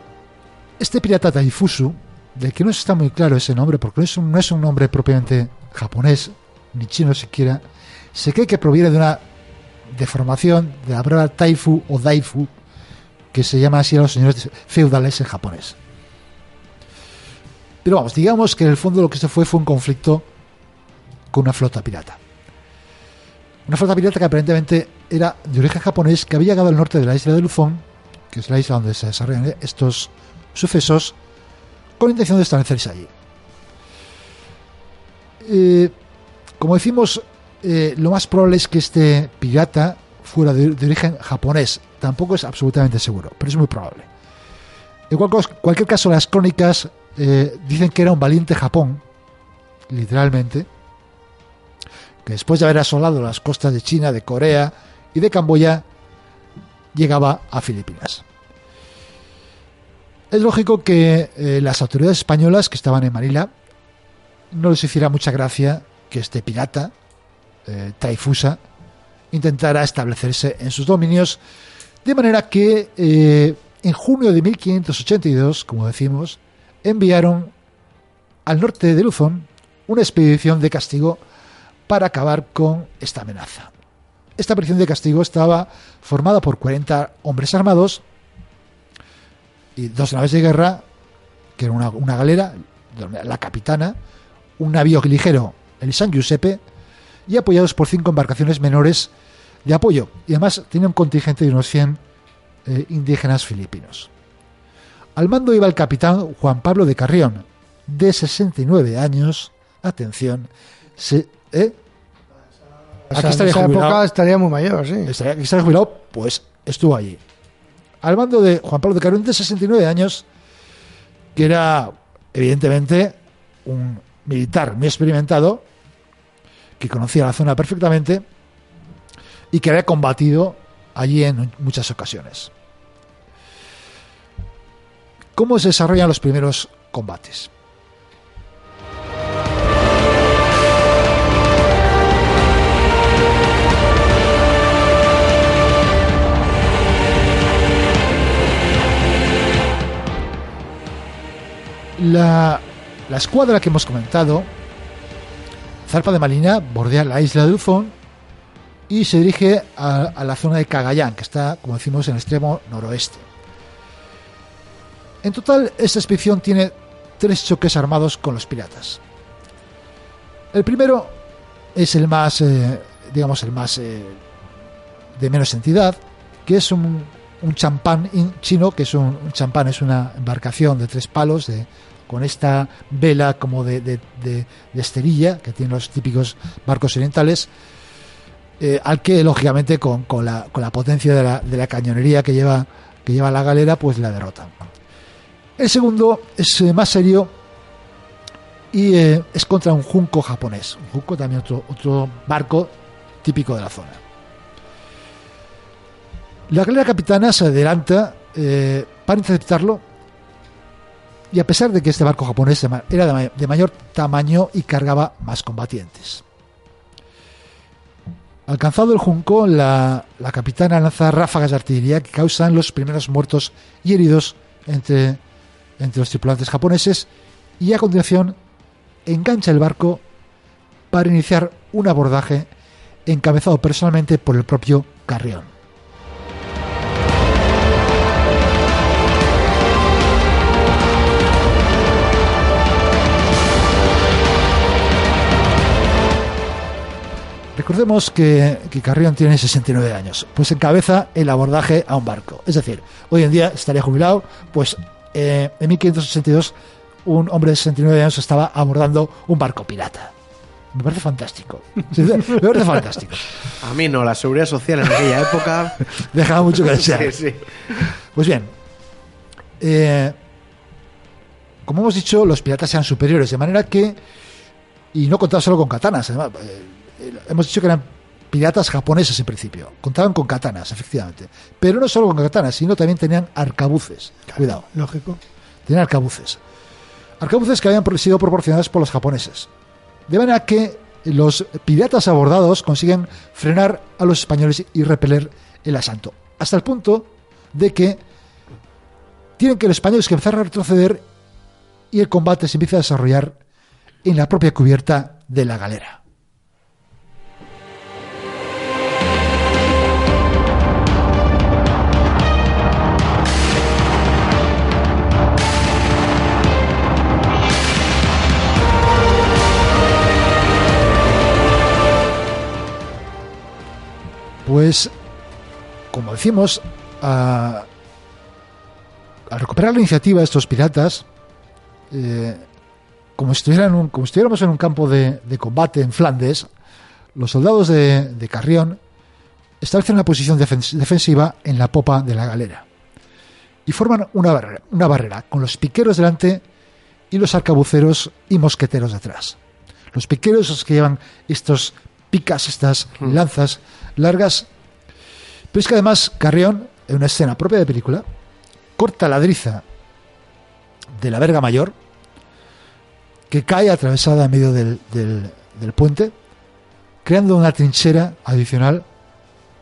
este pirata Taifusu, del que no está muy claro ese nombre, porque no es un, nombre propiamente japonés, ni chino siquiera, se cree que proviene de una deformación de la palabra Taifu o Daifu, que se llama así a los señores feudales en japonés. Pero vamos, digamos que en el fondo lo que se fue fue un conflicto con una flota pirata. Una flota pirata que aparentemente era de origen japonés, que había llegado al norte de la isla de Luzón, que es la isla donde se desarrollan estos sucesos, con intención de establecerse allí. Eh, como decimos, eh, lo más probable es que este pirata fuera de, origen japonés. Tampoco es absolutamente seguro, pero es muy probable. En cual- cualquier caso, las crónicas eh, dicen que era un valiente Japón, literalmente, que después de haber asolado las costas de China, de Corea y de Camboya, llegaba a Filipinas. Es lógico que eh, las autoridades españolas que estaban en Manila no les hiciera mucha gracia que este pirata, eh, Taifusa, intentara establecerse en sus dominios, de manera que eh, en junio de 1582, como decimos, enviaron al norte de Luzón una expedición de castigo para acabar con esta amenaza. Esta expedición de castigo estaba formada por 40 hombres armados y dos naves de guerra, que era una, galera, la capitana, un navío ligero, el San Giuseppe, y apoyados por cinco embarcaciones menores de apoyo. Y además tenía un contingente de unos 100 eh, indígenas filipinos. Al mando iba el capitán Juan Pablo de Carrión, de 69 años. Atención, ¿eh? O sea, Aquí en estaría esa jubilado. época estaría muy mayor, sí. Estaría, que estaría jubilado, pues estuvo allí. Al mando de Juan Pablo de Carrión, de 69 años, que era evidentemente un militar muy experimentado, que conocía la zona perfectamente y que había combatido allí en muchas ocasiones. ¿Cómo se desarrollan los primeros combates? La, la escuadra que hemos comentado zarpa de Malina, bordea la isla de Luzón y se dirige a, la zona de Cagayán, que está, como decimos, en el extremo noroeste. En total, esta expedición tiene tres choques armados con los piratas. El primero es el más, eh, digamos, el más eh, de menos entidad, que es un, un champán in- chino, que es un, un champán, es una embarcación de tres palos, de, con esta vela como de, de, de- esterilla, que tienen los típicos barcos orientales, eh, al que, lógicamente, con, con la, con la potencia de la, de la cañonería que lleva, que lleva la galera, pues la derrotan. El segundo es eh, más serio y eh, es contra un junco japonés. Un junco también otro, otro barco típico de la zona. La galera capitana se adelanta para interceptarlo y a pesar de que este barco japonés era de, ma- de mayor tamaño y cargaba más combatientes. Alcanzado el junco, la, la capitana lanza ráfagas de artillería que causan los primeros muertos y heridos entre, entre los tripulantes japoneses y a continuación engancha el barco para iniciar un abordaje encabezado personalmente por el propio Carrión. Recordemos que, que Carrión tiene 69 años, pues encabeza el abordaje a un barco. Es decir, hoy en día estaría jubilado, pues eh, en 1562 un hombre de 69 años estaba abordando un barco pirata. Me parece fantástico. Me parece fantástico. A mí no, la seguridad social en aquella época. [laughs] Dejaba mucho que desear. Sí, sí. Pues bien, eh, como hemos dicho, los piratas eran superiores, de manera que, y no contaban solo con katanas, además, eh, hemos dicho que eran piratas japoneses en principio, contaban con katanas, efectivamente, pero no solo con katanas, sino también tenían arcabuces, cuidado, Lógico. tenían arcabuces, arcabuces que habían sido proporcionados por los japoneses, de manera que los piratas abordados consiguen frenar a los españoles y repeler el asalto, hasta el punto de que tienen que los españoles que empezar a retroceder y el combate se empieza a desarrollar en la propia cubierta de la galera. Pues, como decimos, a- al recuperar la iniciativa de estos piratas, eh, como, si estuvieran un- como estuviéramos en un campo de, de combate en Flandes, los soldados de, de Carrión establecen una posición defen- defensiva en la popa de la galera y forman una barrera, una barrera con los piqueros delante y los arcabuceros y mosqueteros detrás. Los piqueros son los que llevan estos picas, estas lanzas largas. Pero es que además Carrión, en una escena propia de película, corta la driza de la verga mayor, que cae atravesada en medio del, del- del puente, creando una trinchera adicional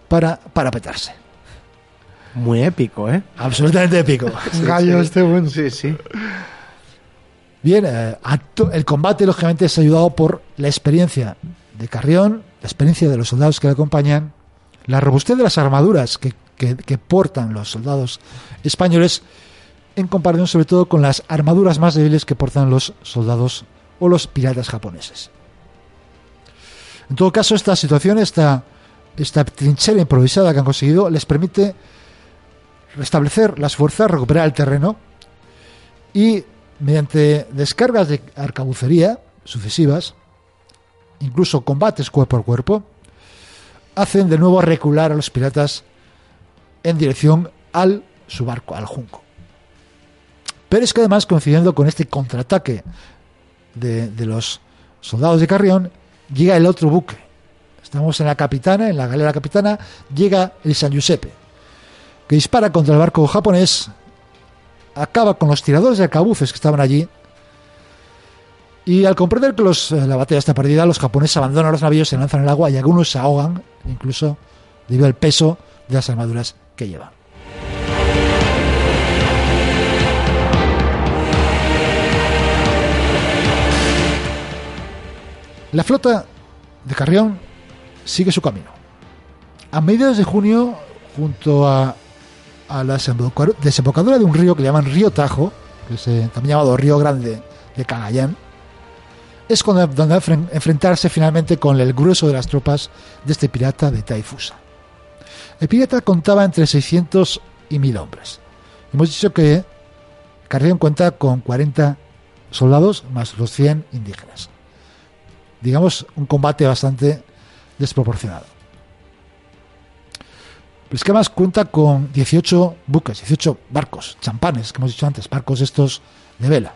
para parapetarse. Muy épico, ¿eh? Absolutamente épico. [laughs] Gallo este bueno. Sí, sí. Bien, eh, acto- el combate lógicamente es ayudado por la experiencia de Carrión, la experiencia de los soldados que le acompañan, la robustez de las armaduras que, que- portan los soldados españoles, en comparación sobre todo con las armaduras más débiles que portan los soldados o los piratas japoneses. En todo caso, esta situación, esta, esta trinchera improvisada que han conseguido, les permite restablecer las fuerzas, recuperar el terreno y mediante descargas de arcabucería sucesivas, incluso combates cuerpo a cuerpo, hacen de nuevo recular a los piratas en dirección al su barco, al junco. Pero es que además, coincidiendo con este contraataque de, de los soldados de Carrión, llega el otro buque. Estamos en la capitana, en la galera capitana, llega el San Giuseppe, que dispara contra el barco japonés acaba con los tiradores de arcabuces que estaban allí. Y al comprender que los, la batalla está perdida, los japoneses abandonan los navíos, se lanzan al agua y algunos se ahogan, incluso debido al peso de las armaduras que llevan. La flota de Carrión sigue su camino. A mediados de junio, junto a, la desembocadura de un río que le llaman Río Tajo, que es también llamado Río Grande de Cagayán, es cuando donde va a enfren- enfrentarse finalmente con el grueso de las tropas de este pirata de Taifusa. El pirata contaba entre 600 y 1000 hombres. Hemos dicho que Carrión cuenta con 40 soldados más los 100 indígenas. Digamos, un combate bastante desproporcionado. Pero que además cuenta con 18 buques, 18 barcos, champanes, que hemos dicho antes, barcos estos de vela.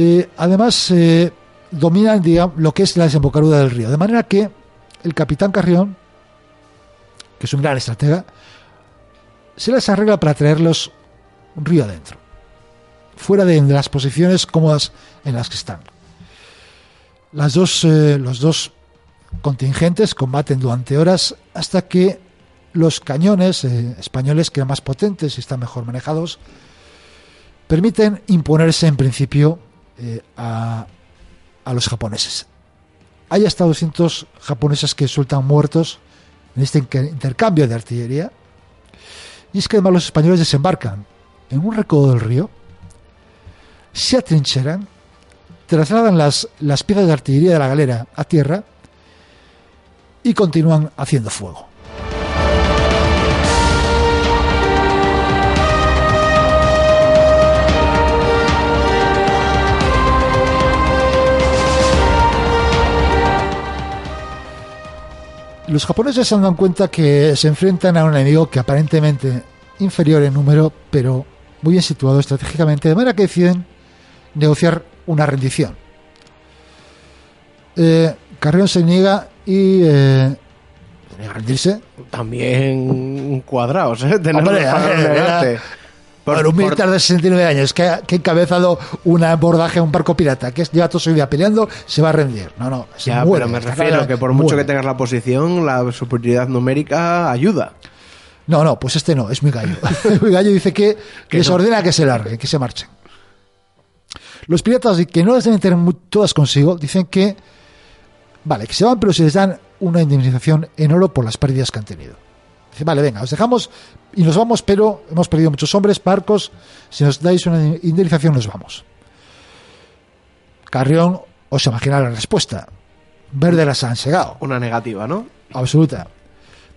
Eh, además, eh, dominan lo que es la desembocadura del río. De manera que el capitán Carrión, que es un gran estratega, se les arregla para traerlos un río adentro, fuera de, de las posiciones cómodas en las que están. Las dos, eh, los dos contingentes combaten durante horas hasta que los cañones eh, españoles, que eran más potentes y están mejor manejados, permiten imponerse en principio eh, a, los japoneses. Hay hasta 200 japoneses que resultan muertos en este inter- intercambio de artillería. Y es que además los españoles desembarcan en un recodo del río, se atrincheran, trasladan las, las piezas de artillería de la galera a tierra y continúan haciendo fuego. Los japoneses se han dado cuenta que se enfrentan a un enemigo que aparentemente inferior en número, pero muy bien situado estratégicamente, de manera que deciden negociar una rendición. Eh, Carrión se niega y eh, rendirse. También cuadrados, ¿eh? Tener Hombre, era- Por- Bueno, un por- militar de 69 años que ha, que ha encabezado un abordaje a un barco pirata, que lleva toda su vida peleando, se va a rendir. No, no, se Ya, muere, pero me refiero que por mucho muere. que tengas la posición, la superioridad numérica ayuda. No, no, pues este no, es muy gallo. [laughs] muy gallo dice que, Que les no. ordena que se larguen, que se marchen. Los piratas, que no las deben tener todas consigo, dicen que, vale, que se van, pero se les dan una indemnización en oro por las pérdidas que han tenido. Dice, vale, venga, os dejamos y nos vamos, pero hemos perdido muchos hombres, barcos, si nos dais una indemnización nos vamos. Carrión, os imagina la respuesta. Verde las han segado Una negativa, ¿no? absoluta.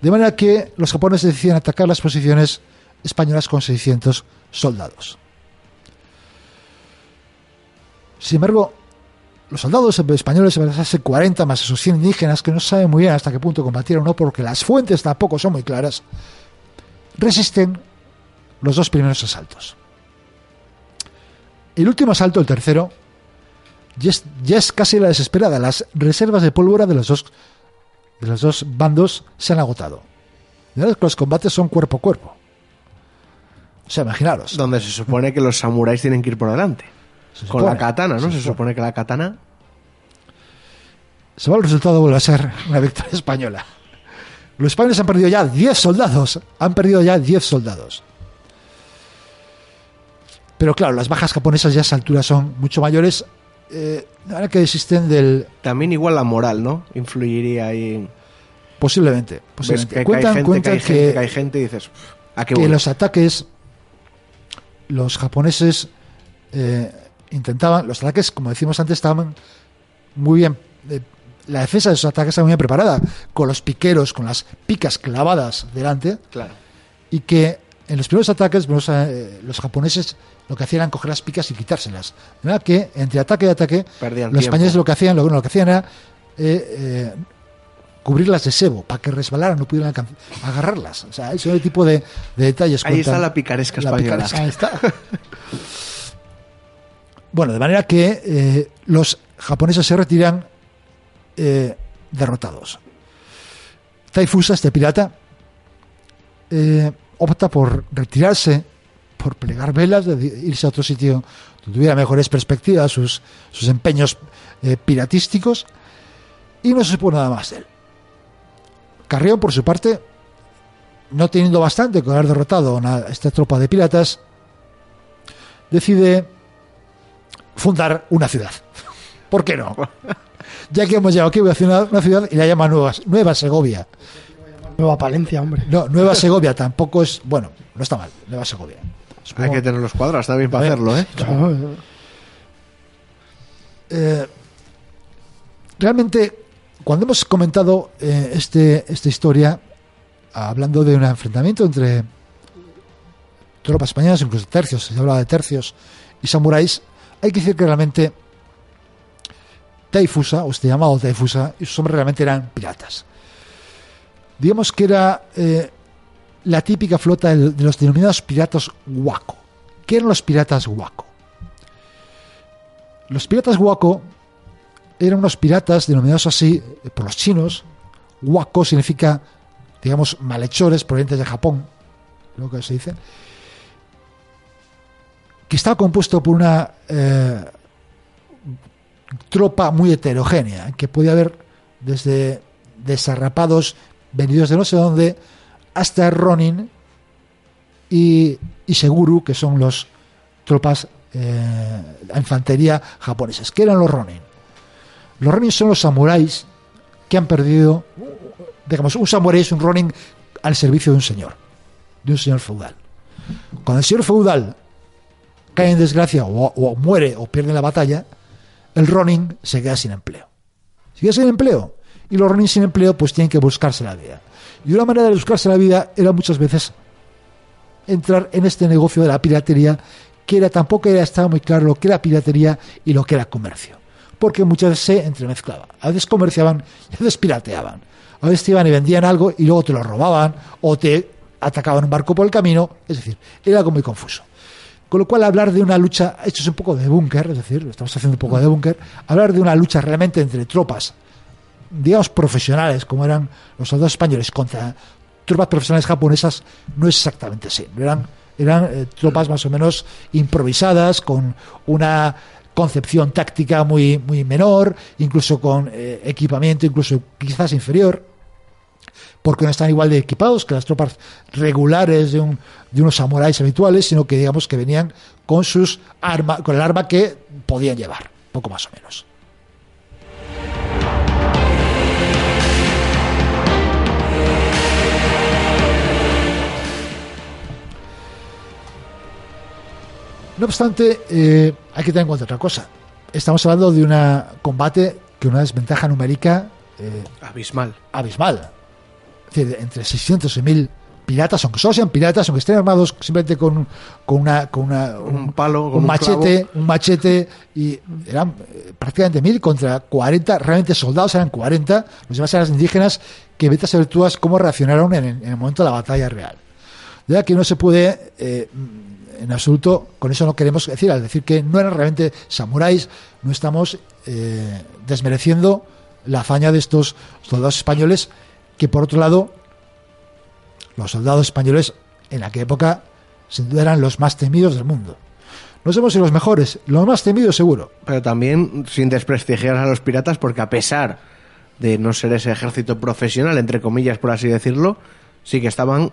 De manera que los japoneses deciden atacar las posiciones españolas con 600 soldados. Sin embargo, los soldados españoles a basarse 40 más esos 100 indígenas que no saben muy bien hasta qué punto combatieron o no, porque las fuentes tampoco son muy claras, resisten los dos primeros asaltos. El último asalto, el tercero, ya es, ya es casi la desesperada. Las reservas de pólvora de los dos de los dos bandos se han agotado. Los combates son cuerpo a cuerpo. O sea, imaginaros. Donde se supone que los samuráis tienen que ir por delante. Con la katana, ¿no? se Se, supone que la katana. Se va el resultado vuelve a ser una victoria española. Los españoles han perdido ya 10 soldados. Han perdido ya 10 soldados. Pero claro, las bajas japonesas ya a esa altura son mucho mayores. Eh, ahora que existen del. También igual la moral, ¿no? Influiría ahí en... Posiblemente. Posiblemente. que, que Cuentan, hay gente, que hay gente, que hay gente y dices... "Pff, ¿A qué que voy?". los ataques los japoneses eh, intentaban los ataques como decimos antes estaban muy bien eh, la defensa de esos ataques estaba muy bien preparada con los piqueros con las picas clavadas delante Claro. y que en los primeros ataques los, eh, los japoneses lo que hacían era coger las picas y quitárselas de manera que entre ataque y ataque Perdían los españoles lo que hacían lo, lo que hacían era eh, eh, cubrirlas de sebo para que resbalaran no pudieran agarrarlas o sea ese tipo de, de detalles Ahí está la picaresca la española. picaresca, ahí está. [laughs] bueno de manera que eh, los japoneses se retiran eh, derrotados Taifusa este pirata eh, opta por retirarse por plegar velas, de irse a otro sitio donde tuviera mejores perspectivas, sus, sus empeños piratísticos, y no se supo nada más de él. Carrión, por su parte, no teniendo bastante con haber derrotado a esta tropa de piratas, decide fundar una ciudad. ¿Por qué no? Ya que hemos llegado aquí, voy a hacer una, una ciudad y la llama Nueva, Nueva Segovia. Nueva Palencia, hombre. No, Nueva Segovia tampoco es. Bueno, no está mal, Nueva Segovia. Hay Supongo- que tener los cuadros también para Eh, hacerlo, ¿eh? Eh, realmente, cuando hemos comentado eh, este, esta historia, hablando de un enfrentamiento entre tropas españolas, incluso tercios, se hablaba de tercios y samuráis, hay que decir que realmente Taifusa, o este llamado Taifusa, y sus hombres realmente eran piratas. Digamos que era eh, la típica flota de los denominados piratas Waco. ¿Qué eran los piratas Waco? Los piratas Waco eran unos piratas denominados así eh, por los chinos. Waco significa, digamos, malhechores provenientes de Japón, lo que se dice. Que estaba compuesto por una eh, tropa muy heterogénea, que podía haber desde desarrapados venidos de no sé dónde hasta Ronin y, y Seguru, que son los tropas eh, la infantería japonesas. ¿Qué eran los Ronin? Los Ronin son los samuráis que han perdido, digamos, un samurái es un Ronin al servicio de un señor, de un señor feudal. Cuando el señor feudal en desgracia o, muere o pierde la batalla, el Ronin se queda sin empleo. Se queda sin empleo. Y los Ronin sin empleo pues tienen que buscarse la vida. Y una manera de buscarse la vida era muchas veces entrar en este negocio de la piratería, que era tampoco era, estaba muy claro lo que era piratería y lo que era comercio. Porque muchas veces se entremezclaba. A veces comerciaban y a veces pirateaban. A veces te iban y vendían algo y luego te lo robaban o te atacaban un barco por el camino. Es decir, era algo muy confuso. Con lo cual, hablar de una lucha, esto es un poco de búnker, es decir, estamos haciendo un poco de búnker, hablar de una lucha realmente entre tropas, digamos, profesionales, como eran los soldados españoles, contra tropas profesionales japonesas, no es exactamente así. Eran, eran eh, tropas más o menos improvisadas, con una concepción táctica muy, muy menor, incluso con eh, equipamiento incluso quizás inferior porque no están igual de equipados que las tropas regulares de, un, de unos samuráis habituales, sino que digamos que venían con sus arma, con el arma que podían llevar, poco más o menos. No obstante, eh, hay que tener en cuenta otra cosa. Estamos hablando de un combate que una desventaja numérica eh, Abismal. abismal. Es decir, entre 600 y 1000 piratas, aunque solo sean piratas, aunque estén armados simplemente con, con una, con una, Un palo, con un un machete, un machete, y eran eh, prácticamente 1000 contra 40, realmente soldados eran 40, los demás eran indígenas, que vete a saber tú cómo reaccionaron en, el- en el momento de la batalla real. De verdad que no se puede, eh, en absoluto, con eso no queremos decir, al decir que no eran realmente samuráis, no estamos eh, desmereciendo la hazaña de estos soldados españoles, que por otro lado, los soldados españoles en aquella época sin duda eran los más temidos del mundo. No somos los mejores, los más temidos seguro. Pero también sin desprestigiar a los piratas, porque a pesar de no ser ese ejército profesional, entre comillas, por así decirlo, sí que estaban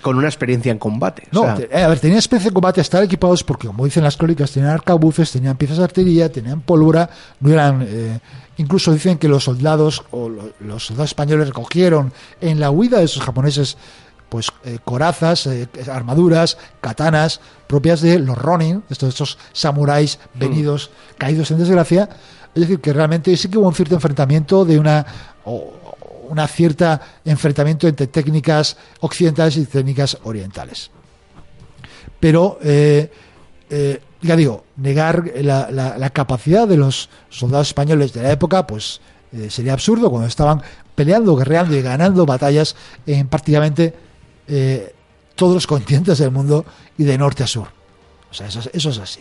con una experiencia en combate. O No, sea, eh, a ver, tenían especie de combate, estar equipados porque, como dicen las crónicas, tenían arcabuces, tenían piezas de artillería, tenían pólvora, no eran... eh, incluso dicen que los soldados o lo- los soldados españoles recogieron en la huida de esos japoneses pues eh, corazas, eh, armaduras, katanas propias de los Ronin, estos, estos samuráis venidos, caídos en desgracia. Es decir, que realmente sí que hubo un cierto enfrentamiento de una o- una cierta enfrentamiento entre técnicas occidentales y técnicas orientales. Pero, eh, eh, ya digo, negar la, capacidad de los soldados españoles de la época, pues eh, sería absurdo cuando estaban peleando, guerreando y ganando batallas en prácticamente eh, todos los continentes del mundo y de norte a sur. O sea, eso, es- eso es así.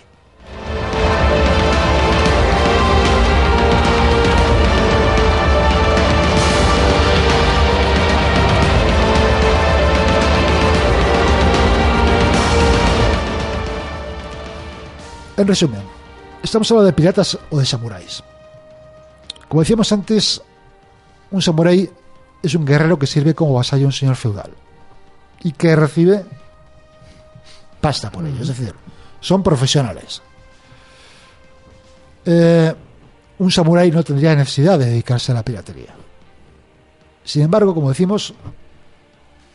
En resumen, estamos hablando de piratas o de samuráis. Como decíamos antes, un samurái es un guerrero que sirve como vasallo a un señor feudal y que recibe pasta por ello, es decir, son profesionales. Eh, un un samurái no tendría necesidad de dedicarse a la piratería. Sin embargo, como decimos,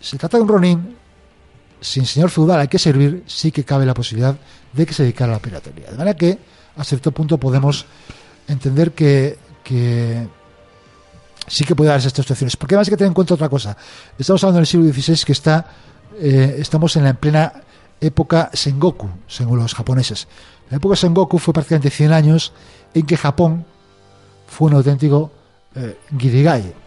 se trata de un Ronin, sin señor feudal hay que servir, sí que cabe la posibilidad de que se dedicara a la piratería. De manera que, a cierto punto, podemos entender que, sí que puede darse estas situaciones. Porque además hay que tener en cuenta otra cosa. Estamos hablando del siglo XVI que está, eh, estamos en la en plena época Sengoku, según los japoneses. La época Sengoku fue prácticamente 100 años en que Japón fue un auténtico eh, Girigai.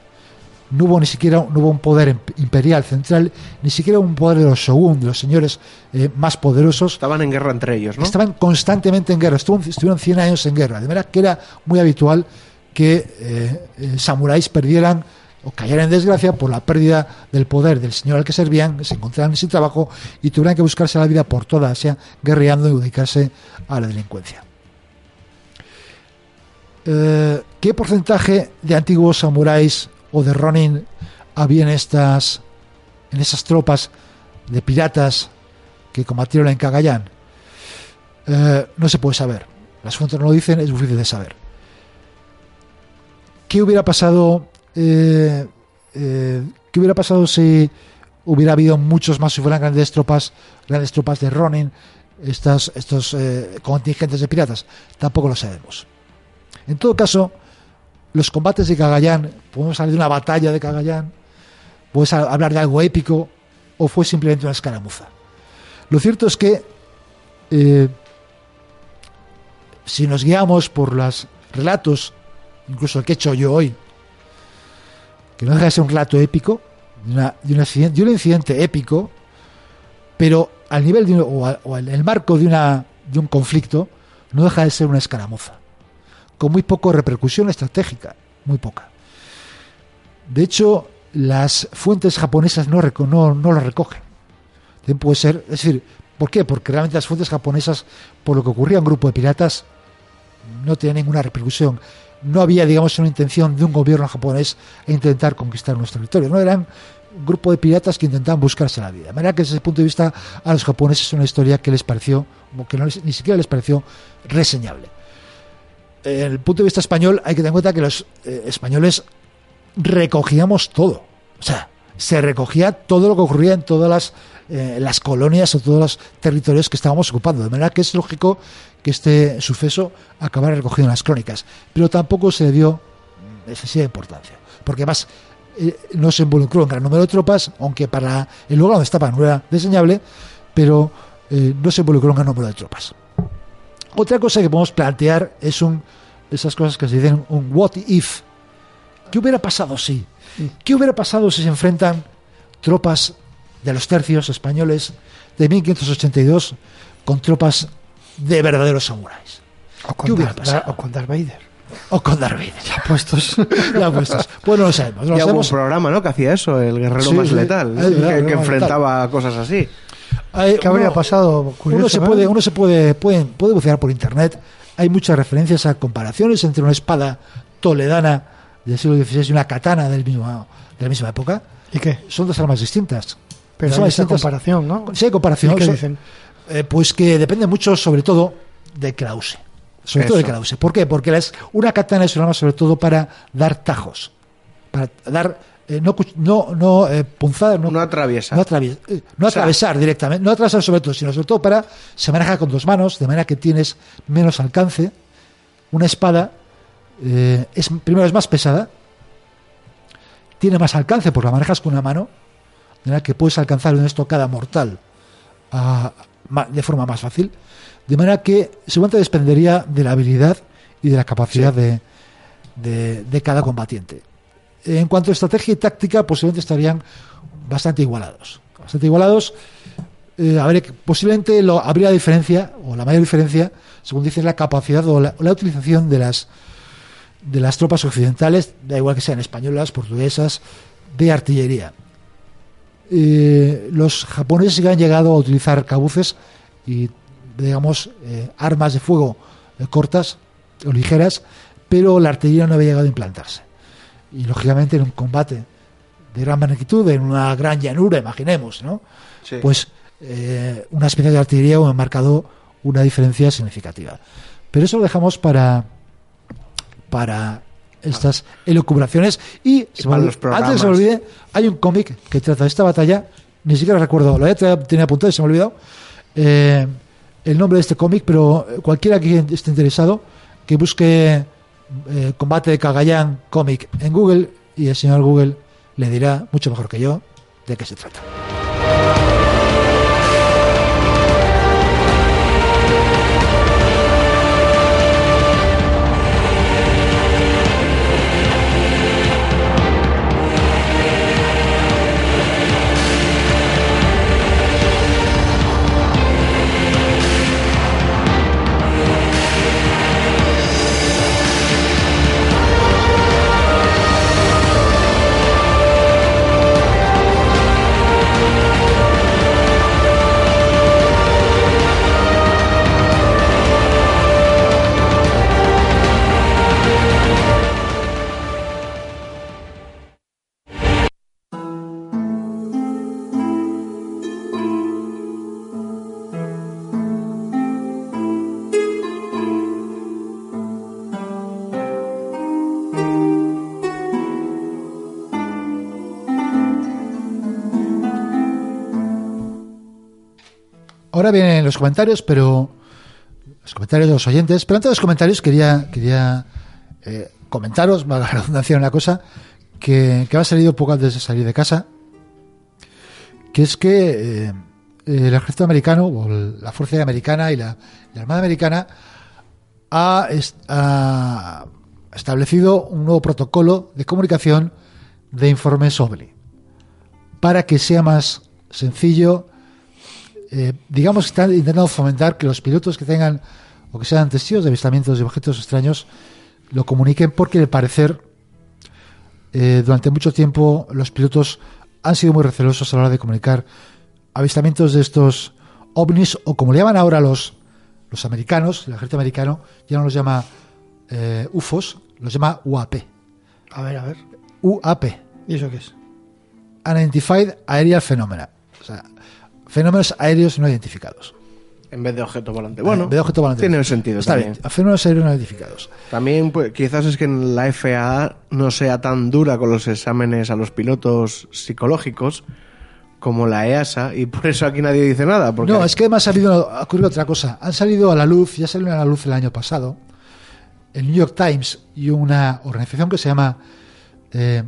No hubo ni siquiera no hubo un poder imp- imperial central, ni siquiera un poder de los shogun, de los señores eh, más poderosos. Estaban en guerra entre ellos, ¿no? Estaban constantemente en guerra, estuvo- estuvieron 100 años en guerra, de manera que era muy habitual que eh, eh, samuráis perdieran o cayeran en desgracia por la pérdida del poder del señor al que servían, se encontraran sin trabajo y tuvieran que buscarse la vida por toda Asia guerreando y dedicarse a la delincuencia. Eh, ¿Qué porcentaje de antiguos samuráis o de Ronin había en estas en esas tropas de piratas que combatieron en Cagayán? Eh, no se puede saber. Las fuentes no lo dicen, es difícil de saber. ¿Qué hubiera pasado? eh, eh, ¿Qué hubiera pasado si hubiera habido muchos más, si fueran grandes tropas, grandes tropas de Ronin, estas, estos contingentes de piratas? Tampoco lo sabemos. En todo caso, los combates de Cagayán, podemos hablar de una batalla de Cagayán, a- hablar de algo épico, o fue simplemente una escaramuza. Lo cierto es que eh, si nos guiamos por los relatos, incluso el que he hecho yo hoy, que no deja de ser un relato épico, de, un, accidente, de un incidente épico, pero al nivel de o, o en el marco de, una, de un conflicto, no deja de ser una escaramuza, con muy poco repercusión estratégica, muy poca. De hecho, las fuentes japonesas no, no, no lo recogen. Puede ser, es decir, ¿por qué? Porque realmente las fuentes japonesas, por lo que ocurría un grupo de piratas, no tenían ninguna repercusión. No había, digamos, una intención de un gobierno japonés a intentar conquistar nuestro territorio. No eran un grupo de piratas que intentaban buscarse la vida. De manera que desde ese punto de vista a los japoneses es una historia que les pareció, que no ni siquiera les pareció reseñable. En el punto de vista español hay que tener en cuenta que los eh, españoles recogíamos todo. O sea, se recogía todo lo que ocurría en todas las, eh, las colonias o todos los territorios que estábamos ocupando. De manera que es lógico que este suceso acabara recogido en las crónicas. Pero tampoco se le dio excesiva importancia. Porque además eh, no se involucró en gran número de tropas, aunque para el lugar donde estaba no era diseñable, pero eh, no se involucró en gran número de tropas. Otra cosa que podemos plantear es un esas cosas que se dicen un what if. ¿Qué hubiera pasado si? ¿Qué hubiera pasado si se enfrentan tropas de los tercios españoles de 1582 con tropas de verdaderos samuráis? O ¿Qué con, hubiera Darth, pasado? o con Darth Vader. O con Darth Vader. Ya puestos. [laughs] Ya puestos. Pues no lo sabemos. No lo Ya hubo un programa, ¿no? Que hacía eso, el guerrero Sí, más sí. letal, que, el que más enfrentaba cosas así. Hay- ¿Qué habría uno- pasado? Curioso, uno se puede, uno se puede, puede, puede bucear por internet. Hay muchas referencias a comparaciones entre una espada toledana del siglo XVI y una katana del mismo, de la misma época. ¿Y qué? Son dos armas distintas. Pero Son hay esa comparación, ¿no? Sí, hay comparación. ¿Y qué Son- dicen? eh, pues que depende mucho, sobre todo, de que la use. Sobre todo de Eso. la use. ¿Por qué? Porque la es- una katana es un arma sobre todo para dar tajos. Para dar, eh, no, no, no eh, punzadas, no, No atraviesa. no, atravies- eh, no sea- atravesar directamente, no atravesar sobre todo, sino sobre todo para, se maneja con dos manos, de manera que tienes menos alcance. Una espada es primero es más pesada, tiene más alcance porque la manejas con una mano, de manera que puedes alcanzar una estocada mortal a- de forma más fácil, de manera que seguramente dependería de la habilidad y de la capacidad de, de- de cada combatiente. En cuanto a estrategia y táctica, posiblemente estarían bastante igualados. Bastante igualados. Eh, posiblemente lo, habría diferencia, o la mayor diferencia, según dices, la capacidad o la, la utilización de las, de las tropas occidentales, da igual que sean españolas, portuguesas, de artillería. Eh, los japoneses sí que han llegado a utilizar cabuces y, digamos, eh, armas de fuego eh, cortas o ligeras, pero la artillería no había llegado a implantarse. Y, lógicamente, en un combate de gran magnitud, en una gran llanura, imaginemos, ¿no? Sí. Pues eh, una especie de artillería ha marcado una diferencia significativa. Pero eso lo dejamos para, para estas elucubraciones. Y, se me antes que se me olvide, hay un cómic que trata de esta batalla. Ni siquiera recuerdo, lo tenía apuntado y se me ha olvidado eh, el nombre de este cómic, pero cualquiera que esté interesado, que busque eh, Combate de Cagayán cómic en Google y el señor Google le dirá, mucho mejor que yo, de qué se trata. Los comentarios, pero los comentarios de los oyentes. Pero antes de los comentarios quería, quería eh, comentaros, valga la redundancia, una cosa que, que ha salido poco antes de salir de casa, que es que eh, el ejército americano, o la Fuerza Americana y la, la Armada Americana ha, est- ha establecido un nuevo protocolo de comunicación de informes OVNI para que sea más sencillo eh, digamos que están intentando fomentar que los pilotos que tengan o que sean testigos de avistamientos de objetos extraños lo comuniquen porque al parecer eh, durante mucho tiempo los pilotos han sido muy recelosos a la hora de comunicar avistamientos de estos ovnis o como le llaman ahora los los americanos, el ejército americano ya no los llama eh, UFOs, los llama UAP. A ver, a ver. UAP, ¿Y eso qué es? Unidentified Aerial Phenomena. O sea, fenómenos aéreos no identificados. En vez de objeto volante. Bueno, En vez de objeto volante. tiene sentido Está también. bien, fenómenos aéreos no identificados. También pues, quizás es que en la FAA no sea tan dura con los exámenes a los pilotos psicológicos como la EASA y por eso aquí nadie dice nada. Porque No, es que además ha, habido, ha ocurrido otra cosa. Han salido a la luz, ya salieron a la luz el año pasado, el New York Times y una organización que se llama eh,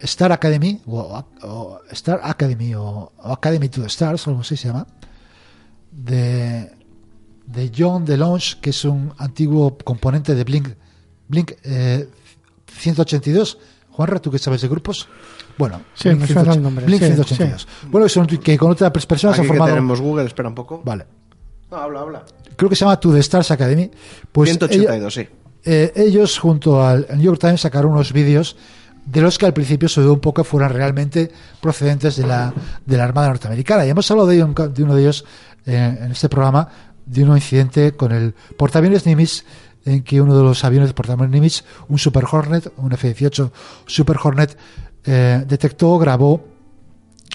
Star Academy, o, o Star Academy, o, o Academy to the Stars, o algo así se llama, de, de John DeLonge, que es un antiguo componente de Blink, Blink eh, 182. Juanra, ¿tú que sabes de grupos? Bueno, Sí, me suena el nombre, Blink sí, 182. Bueno, que, son, que con otras personas aquí han que formado... tenemos Google, espera un poco. Vale. No, habla, habla. Creo que se llama To The Stars Academy. Pues 182, sí. eh, ellos, junto al New York Times, sacaron unos vídeos de los que al principio se dudó un poco fueran realmente procedentes de la, de la Armada Norteamericana. Y hemos hablado de, de uno de ellos eh, en este programa, de un incidente con el portaaviones Nimitz, en que uno de los aviones de portaaviones Nimitz, un Super Hornet, un F-18 Super Hornet, eh, detectó, grabó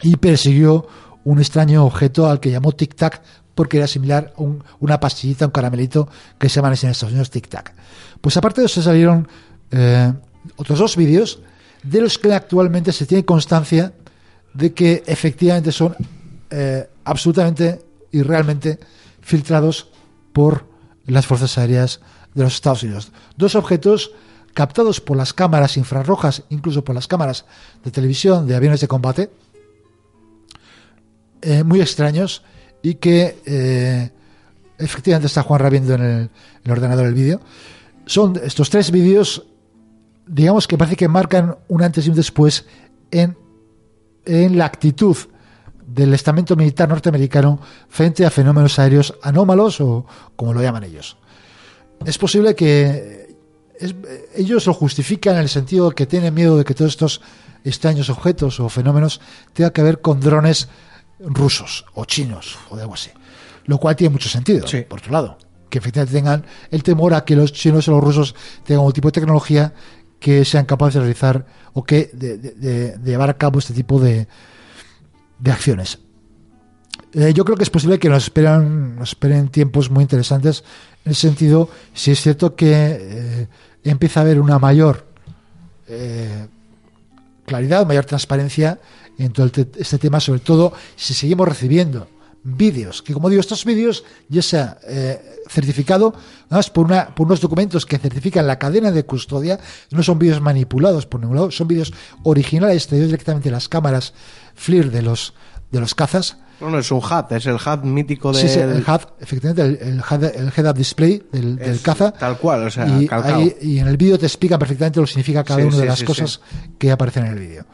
y persiguió un extraño objeto al que llamó Tic Tac porque era similar a un- una pastillita, un caramelito que se llaman en Estados Unidos Tic Tac. Pues aparte de eso salieron eh, otros dos vídeos de los que actualmente se tiene constancia de que efectivamente son eh, absolutamente y realmente filtrados por las fuerzas aéreas de los Estados Unidos. Dos objetos captados por las cámaras infrarrojas, incluso por las cámaras de televisión de aviones de combate, eh, muy extraños y que eh, efectivamente está Juan viendo en el, en el ordenador el vídeo. Son estos tres vídeos, digamos que parece que marcan un antes y un después en, en la actitud del estamento militar norteamericano frente a fenómenos aéreos anómalos o como lo llaman ellos. Es posible que es- ellos lo justifican en el sentido de que tienen miedo de que todos estos extraños objetos o fenómenos tengan que ver con drones rusos o chinos o de algo así. Lo cual tiene mucho sentido, Sí. por otro lado. Que efectivamente tengan el temor a que los chinos o los rusos tengan un tipo de tecnología que sean capaces de realizar o que de, llevar a cabo este tipo de, de acciones. Eh, yo creo que es posible que nos esperan, nos esperen tiempos muy interesantes en el sentido, si es cierto que eh, empieza a haber una mayor eh, claridad, mayor transparencia en todo este tema, sobre todo si seguimos recibiendo vídeos, que como digo, estos vídeos ya se ha eh, certificado además por, una, por unos documentos que certifican la cadena de custodia, no son vídeos manipulados por ningún lado, son vídeos originales extraídos directamente de las cámaras FLIR de los, de los cazas, Bueno, es un HUD, es el HUD mítico de Sí, sí, el HUD, efectivamente, el, el HUD, el head-up display del, del caza. Tal cual, o sea, y, ahí- y en el vídeo te explican perfectamente lo que significa cada Sí, una de las cosas que aparecen en el vídeo.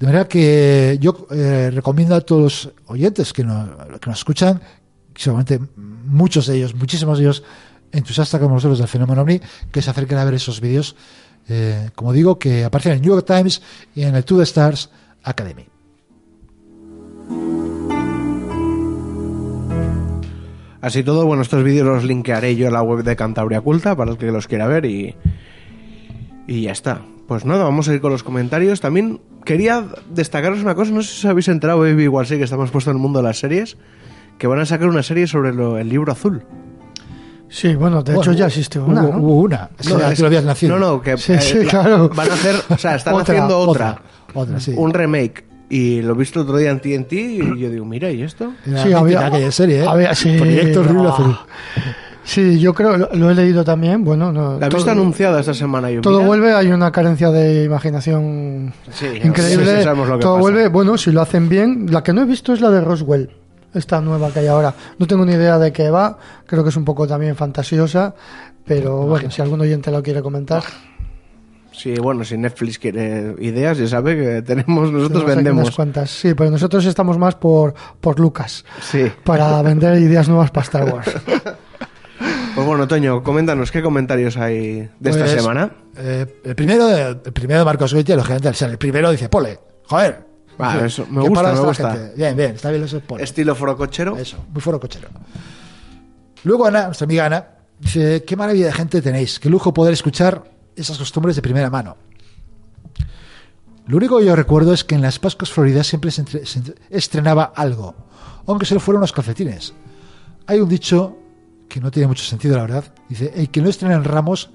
De manera que yo eh, recomiendo a todos los oyentes que nos, que nos escuchan, seguramente muchos de ellos, muchísimos de ellos entusiastas como nosotros del fenómeno OVNI, que se acerquen a ver esos vídeos, eh, como digo, que aparecen en el New York Times y en el The Stars Academy. Así todo, bueno, estos vídeos los linkearé yo a la web de Cantabria Culta para el que los quiera ver y, y ya está. Pues nada, vamos a ir con los comentarios. También quería destacaros una cosa, no sé si os habéis enterado, baby, igual sí que estamos puestos en el mundo de las series, que van a sacar una serie sobre lo- el libro azul. Sí, bueno, de Bueno, hecho ya existe una, hubo, ¿no? hubo una. No, ya es- tú lo habías nacido. No, no, que Sí, eh, sí, la- claro. van a hacer, o sea, están Otra, haciendo otra, Otra, sí. un remake. Y lo he visto otro día en TNT y yo digo, mira, ¿y esto? Sí, había- aquella serie, ¿eh? había- sí, Proyecto Horrible ah. Azul. Sí, yo creo, lo, lo he leído también. Bueno, no, La todo- anunciada esta semana. yo, Todo mira, vuelve, hay una carencia de imaginación Sí, increíble. sí, sí, sabemos lo que todo pasa. vuelve, bueno, si lo hacen bien. La que no he visto es la de Roswell, esta nueva que hay ahora. No tengo ni idea de qué va, creo que es un poco también fantasiosa, pero bueno, si algún oyente lo quiere comentar. Sí, bueno, si Netflix quiere ideas, ya sabe que tenemos, nosotros tenemos vendemos. unas cuantas. Sí, pero nosotros estamos más por, por Lucas, Sí. para vender ideas nuevas para Star Wars. [laughs] Pues bueno, Toño, coméntanos qué comentarios hay de esta Pues, semana. eh, el primero de, el primero de Marcos Goitia, lógicamente, ser el primero dice, Pole, joder. Va, Dice, eso, me ¿qué gusta, me gusta. gente? Bien, bien, está bien eso, Pole. Estilo forocochero. Eso, muy foro cochero. Luego Ana, nuestra amiga Ana, dice, qué maravilla de gente tenéis, qué lujo poder escuchar esas costumbres de primera mano. Lo único que yo recuerdo es que en las Pascuas Floridas siempre se, entre- se estrenaba algo, aunque solo fueran unos calcetines. Hay un dicho que no tiene mucho sentido, la verdad. Dice, el que no estrena en ramos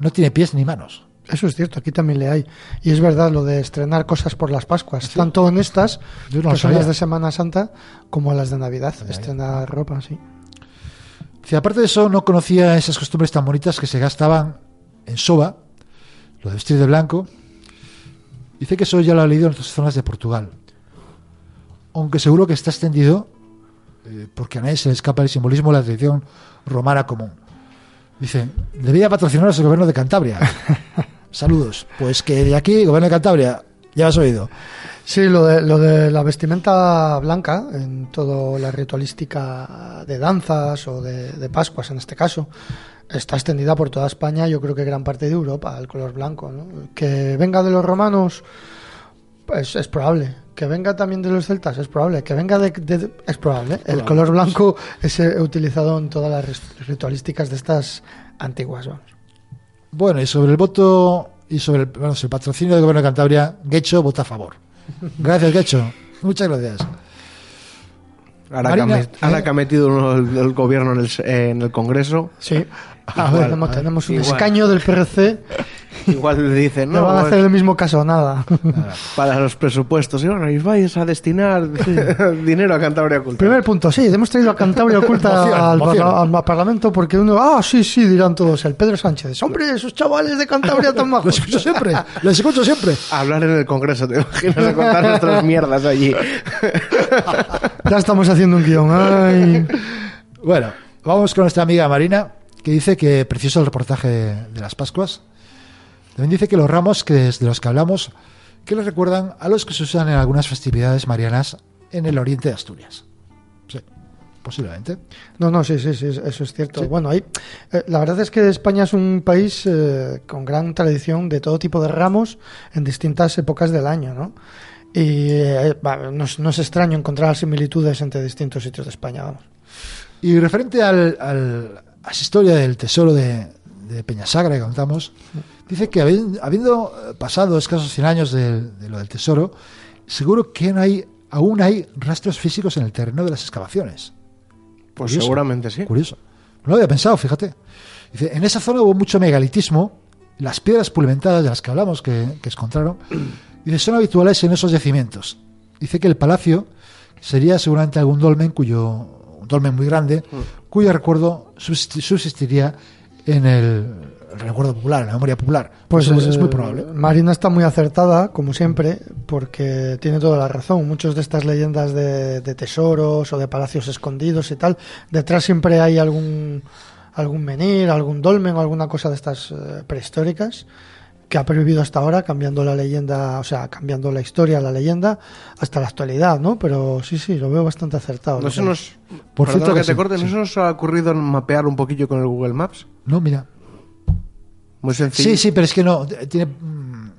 no tiene pies ni manos. Eso es cierto, aquí también le hay. Y es verdad lo de estrenar cosas por las Pascuas, tanto en estas, Yo no que son las de Semana Santa, como las de Navidad. Estrenar ropa, sí. Dice, aparte de eso, no conocía esas costumbres tan bonitas que se gastaban en Soba, lo de vestir de blanco. Dice que eso ya lo ha leído en otras zonas de Portugal. Aunque seguro que está extendido, eh, porque a nadie se le escapa el simbolismo de la tradición romana común. Dice, debía patrocinaros el gobierno de Cantabria. [laughs] Saludos. Pues que de aquí, gobierno de Cantabria, ya has oído. Sí, lo de, lo de la vestimenta blanca, en toda la ritualística de danzas o de, de Pascuas en este caso, está extendida por toda España, yo creo que gran parte de Europa, el color blanco. ¿no? Que venga de los romanos, pues es probable. Que venga también de los celtas, es probable. Que venga de... de- es probable. El color blanco es eh, utilizado en todas las ritualísticas de estas antiguas. Vamos. Bueno, y sobre el voto y sobre el, bueno, sobre el patrocinio del gobierno de Cantabria, Guecho vota a favor. Gracias, Guecho. Muchas gracias. Ahora, que, ha Marina, met- ahora ¿eh? que ha metido uno el, el gobierno en el, en el Congreso, Sí. Igual, ver, tenemos, un igual. escaño del PRC, [laughs] igual le dicen, no no, van a hacer el mismo caso, nada. para los presupuestos, y bueno, y vais a destinar [laughs] dinero a Cantabria Cultura. Primer punto, sí, hemos traído a Cantabria Oculta [laughs] Moción, al, moción. parla- al Parlamento porque uno, ah, sí, sí, dirán todos, el Pedro Sánchez. Hombre, esos chavales de Cantabria tan majos. escucho siempre, lo escucho siempre. Hablar en el Congreso, te imaginas, de contar nuestras mierdas allí. Ya estamos haciendo un guion. Ay. Bueno, vamos con nuestra amiga Marina, que dice que precioso el reportaje de las Pascuas. También dice que los ramos que de los que hablamos, que les recuerdan a los que se usan en algunas festividades marianas en el oriente de Asturias. Sí, posiblemente. No, no, sí, sí, sí, eso es cierto. Bueno, ahí, eh, la verdad es que España es un país eh, con gran tradición de todo tipo de ramos en distintas épocas del año, ¿no? Y eh, no, es- no es extraño encontrar similitudes entre distintos sitios de España, vamos. Y referente al, al- esa historia del tesoro de, de Peñasagra que contamos, dice que habi- habiendo pasado escasos 100 años de, lo del tesoro, seguro que no hay, aún hay rastros físicos en el terreno de las excavaciones. Pues Curioso. seguramente sí. Curioso. No lo había pensado, fíjate. Dice, en esa zona hubo mucho megalitismo las piedras pulimentadas de las que hablamos, que, que encontraron, [clears throat] dice, son habituales en esos yacimientos. Dice que el palacio sería seguramente algún dolmen cuyo un dolmen muy grande, cuyo recuerdo subsisti- subsistiría en el recuerdo popular, en la memoria popular. Pues es, muy probable. Marina está muy acertada, como siempre, porque tiene toda la razón. Muchas de estas leyendas de, de tesoros o de palacios escondidos y tal, detrás siempre hay algún algún menir, algún dolmen o alguna cosa de estas eh, prehistóricas que ha pervivido hasta ahora, cambiando la leyenda, o sea, cambiando la historia, la leyenda, hasta la actualidad, ¿no? Pero sí, sí, lo veo bastante acertado. No lo se nos. Por cierto que que te sí, corte, ¿no sí. se nos ha ocurrido mapear un poquillo con el Google Maps? No, mira. Muy sencillo. Sí, sí, pero es que no, tiene, mm,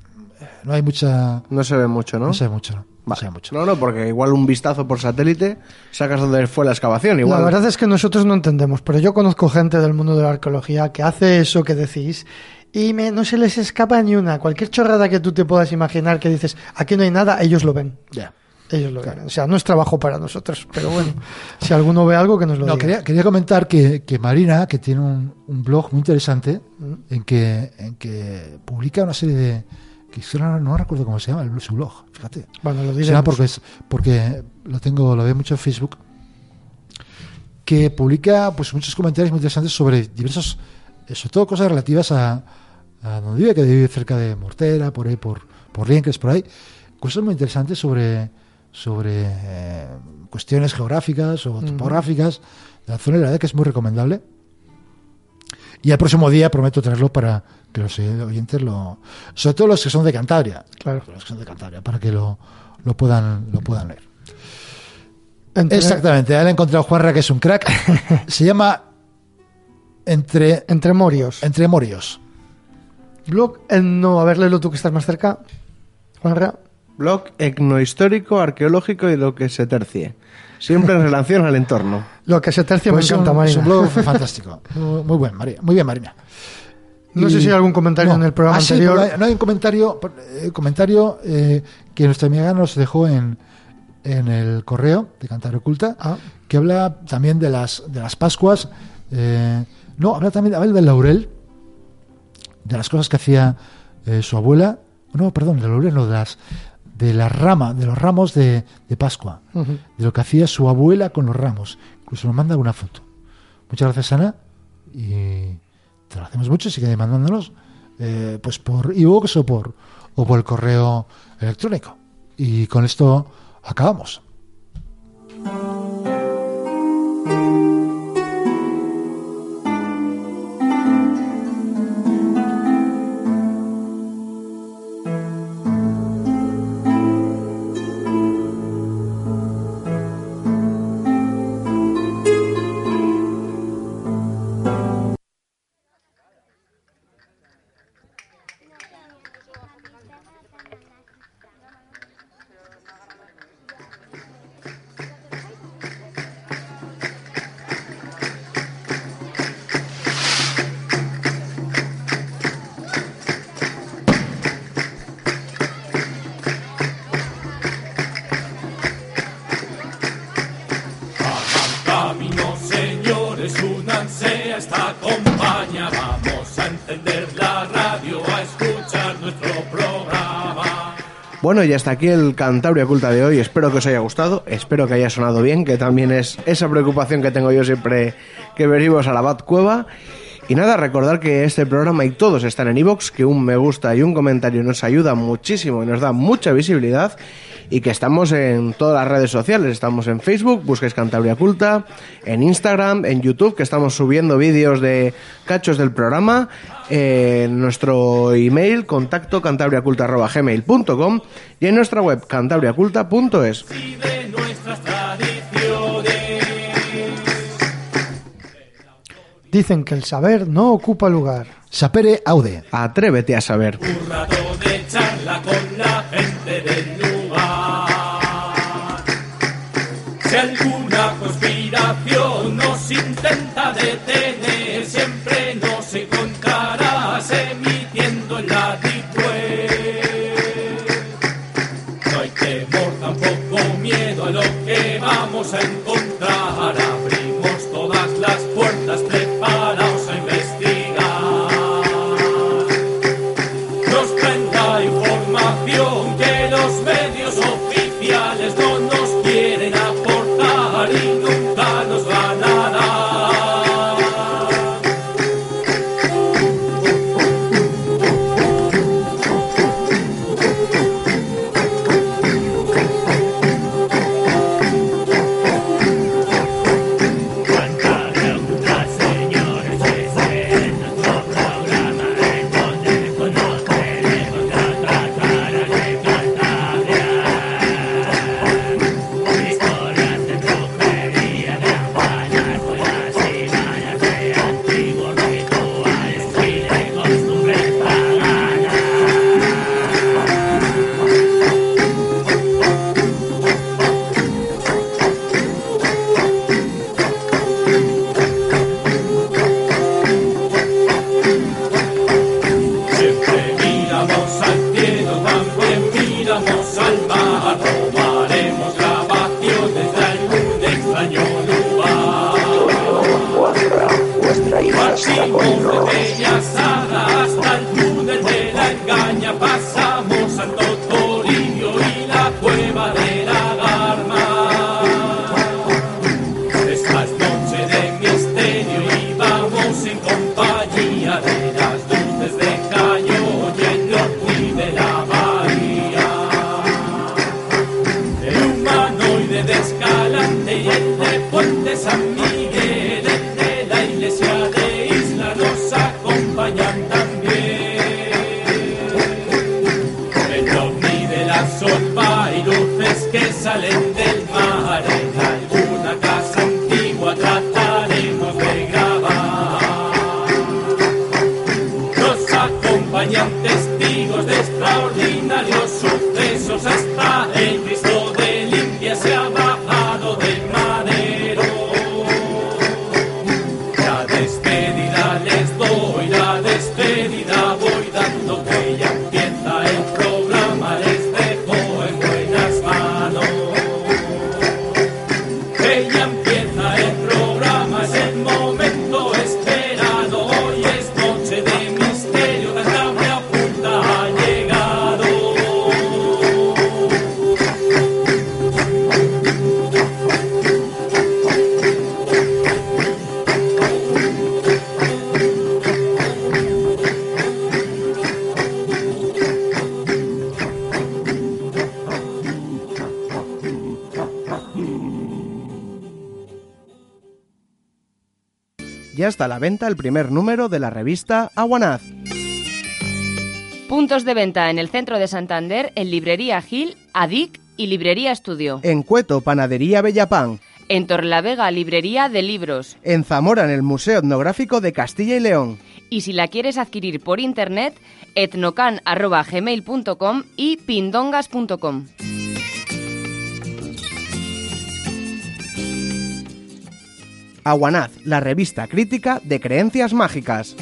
no hay mucha... No se ve mucho, ¿no? No se ve mucho, no. No Vale. se ve mucho. No, no, porque igual un vistazo por satélite sacas donde fue la excavación. Igual. La verdad es que nosotros no entendemos, pero yo conozco gente del mundo de la arqueología que hace eso que decís y me- no se les escapa ni una. Cualquier chorrada que tú te puedas imaginar que dices, aquí no hay nada, ellos lo ven. Ya. Ellos lo ven. O sea, no es trabajo para nosotros, pero bueno, [laughs] si alguno ve algo que nos lo No, diga. quería, quería comentar que, que Marina, que tiene un, un blog muy interesante, Mm. en que, en que publica una serie de... que hicieron- no recuerdo cómo se llama el, su blog, fíjate. Bueno, lo diremos. porque, es, porque lo tengo, lo veo mucho en Facebook, que publica pues muchos comentarios muy interesantes sobre diversos, sobre todo cosas relativas a, a donde vive, que vive cerca de Mortera, por ahí, por, por Liencres, por ahí, cosas muy interesantes sobre, sobre eh, cuestiones geográficas o topográficas de la zona la verdad que es muy recomendable. Y el próximo día prometo traerlo para que los oyentes lo. Sobre todo los que son de Cantabria. Claro. Los que son de Cantabria, para que lo, lo puedan, lo puedan leer. Entre, Exactamente, ya le he encontrado Juanra, que es un crack. [laughs] Se llama Entre, entre Morios. Entre Morios. Blog, eh, no, a ver, léelo tú que estás más cerca. Juanra. Blog etnohistórico, arqueológico y lo que se tercie. Siempre en [laughs] relación al entorno. Lo que se tercia Pues me encanta, un, es Marina. un blog [laughs] fantástico. Muy, muy buen, María. Muy bien, Marina. No sé si hay algún comentario en el programa Ah, anterior. no hay un comentario, eh, comentario eh, que nuestra amiga nos dejó en, en el correo de Cantabria Oculta, Ah. que habla también de las, de las Pascuas. eh, no, habla también habla del laurel, de las cosas que hacía eh, su abuela. No, perdón, del laurel, no, de las, de la rama, de los ramos de, de Pascua, de lo que hacía su abuela con los ramos. Incluso nos manda una foto. Muchas gracias, Ana. Y te lo hacemos mucho, sigue mandándonos eh, pues por iVoox o por, o por el correo electrónico. Y con esto acabamos. Bueno, y hasta aquí el Cantabria Oculta de hoy. Espero que os haya gustado, espero que haya sonado bien, que también es esa preocupación que tengo yo siempre que venimos a la Bat Cueva. Y nada, recordar que este programa y todos están en iVoox, que un me gusta y un comentario nos ayuda muchísimo y nos da mucha visibilidad. Y que estamos en todas las redes sociales. Estamos en Facebook, busquéis Cantabria Culta, en Instagram, en YouTube, que estamos subiendo vídeos de cachos del programa. En nuestro email, contacto cantabriaculta.gmail.com y en nuestra web cantabriaculta.es. Dicen que el saber no ocupa lugar. Sapere Aude. Atrévete a saber. Un rato de charla con la gente del lugar. Si alguna conspiración nos intenta detener, siempre nos encontrarás emitiendo en la deep web. No hay temor, tampoco miedo a lo que vamos a encontrar. A la venta el primer número de la revista Aguanaz. Puntos de venta en el centro de Santander, en Librería Gil, ADIC y Librería Estudio. En Cueto, Panadería Bellapán. En Torlavega, Librería de Libros. En Zamora, en el Museo Etnográfico de Castilla y León. Y si la quieres adquirir por internet, etnocan.gmail.com y pindongas.com. Aguanaz, la revista crítica de creencias mágicas.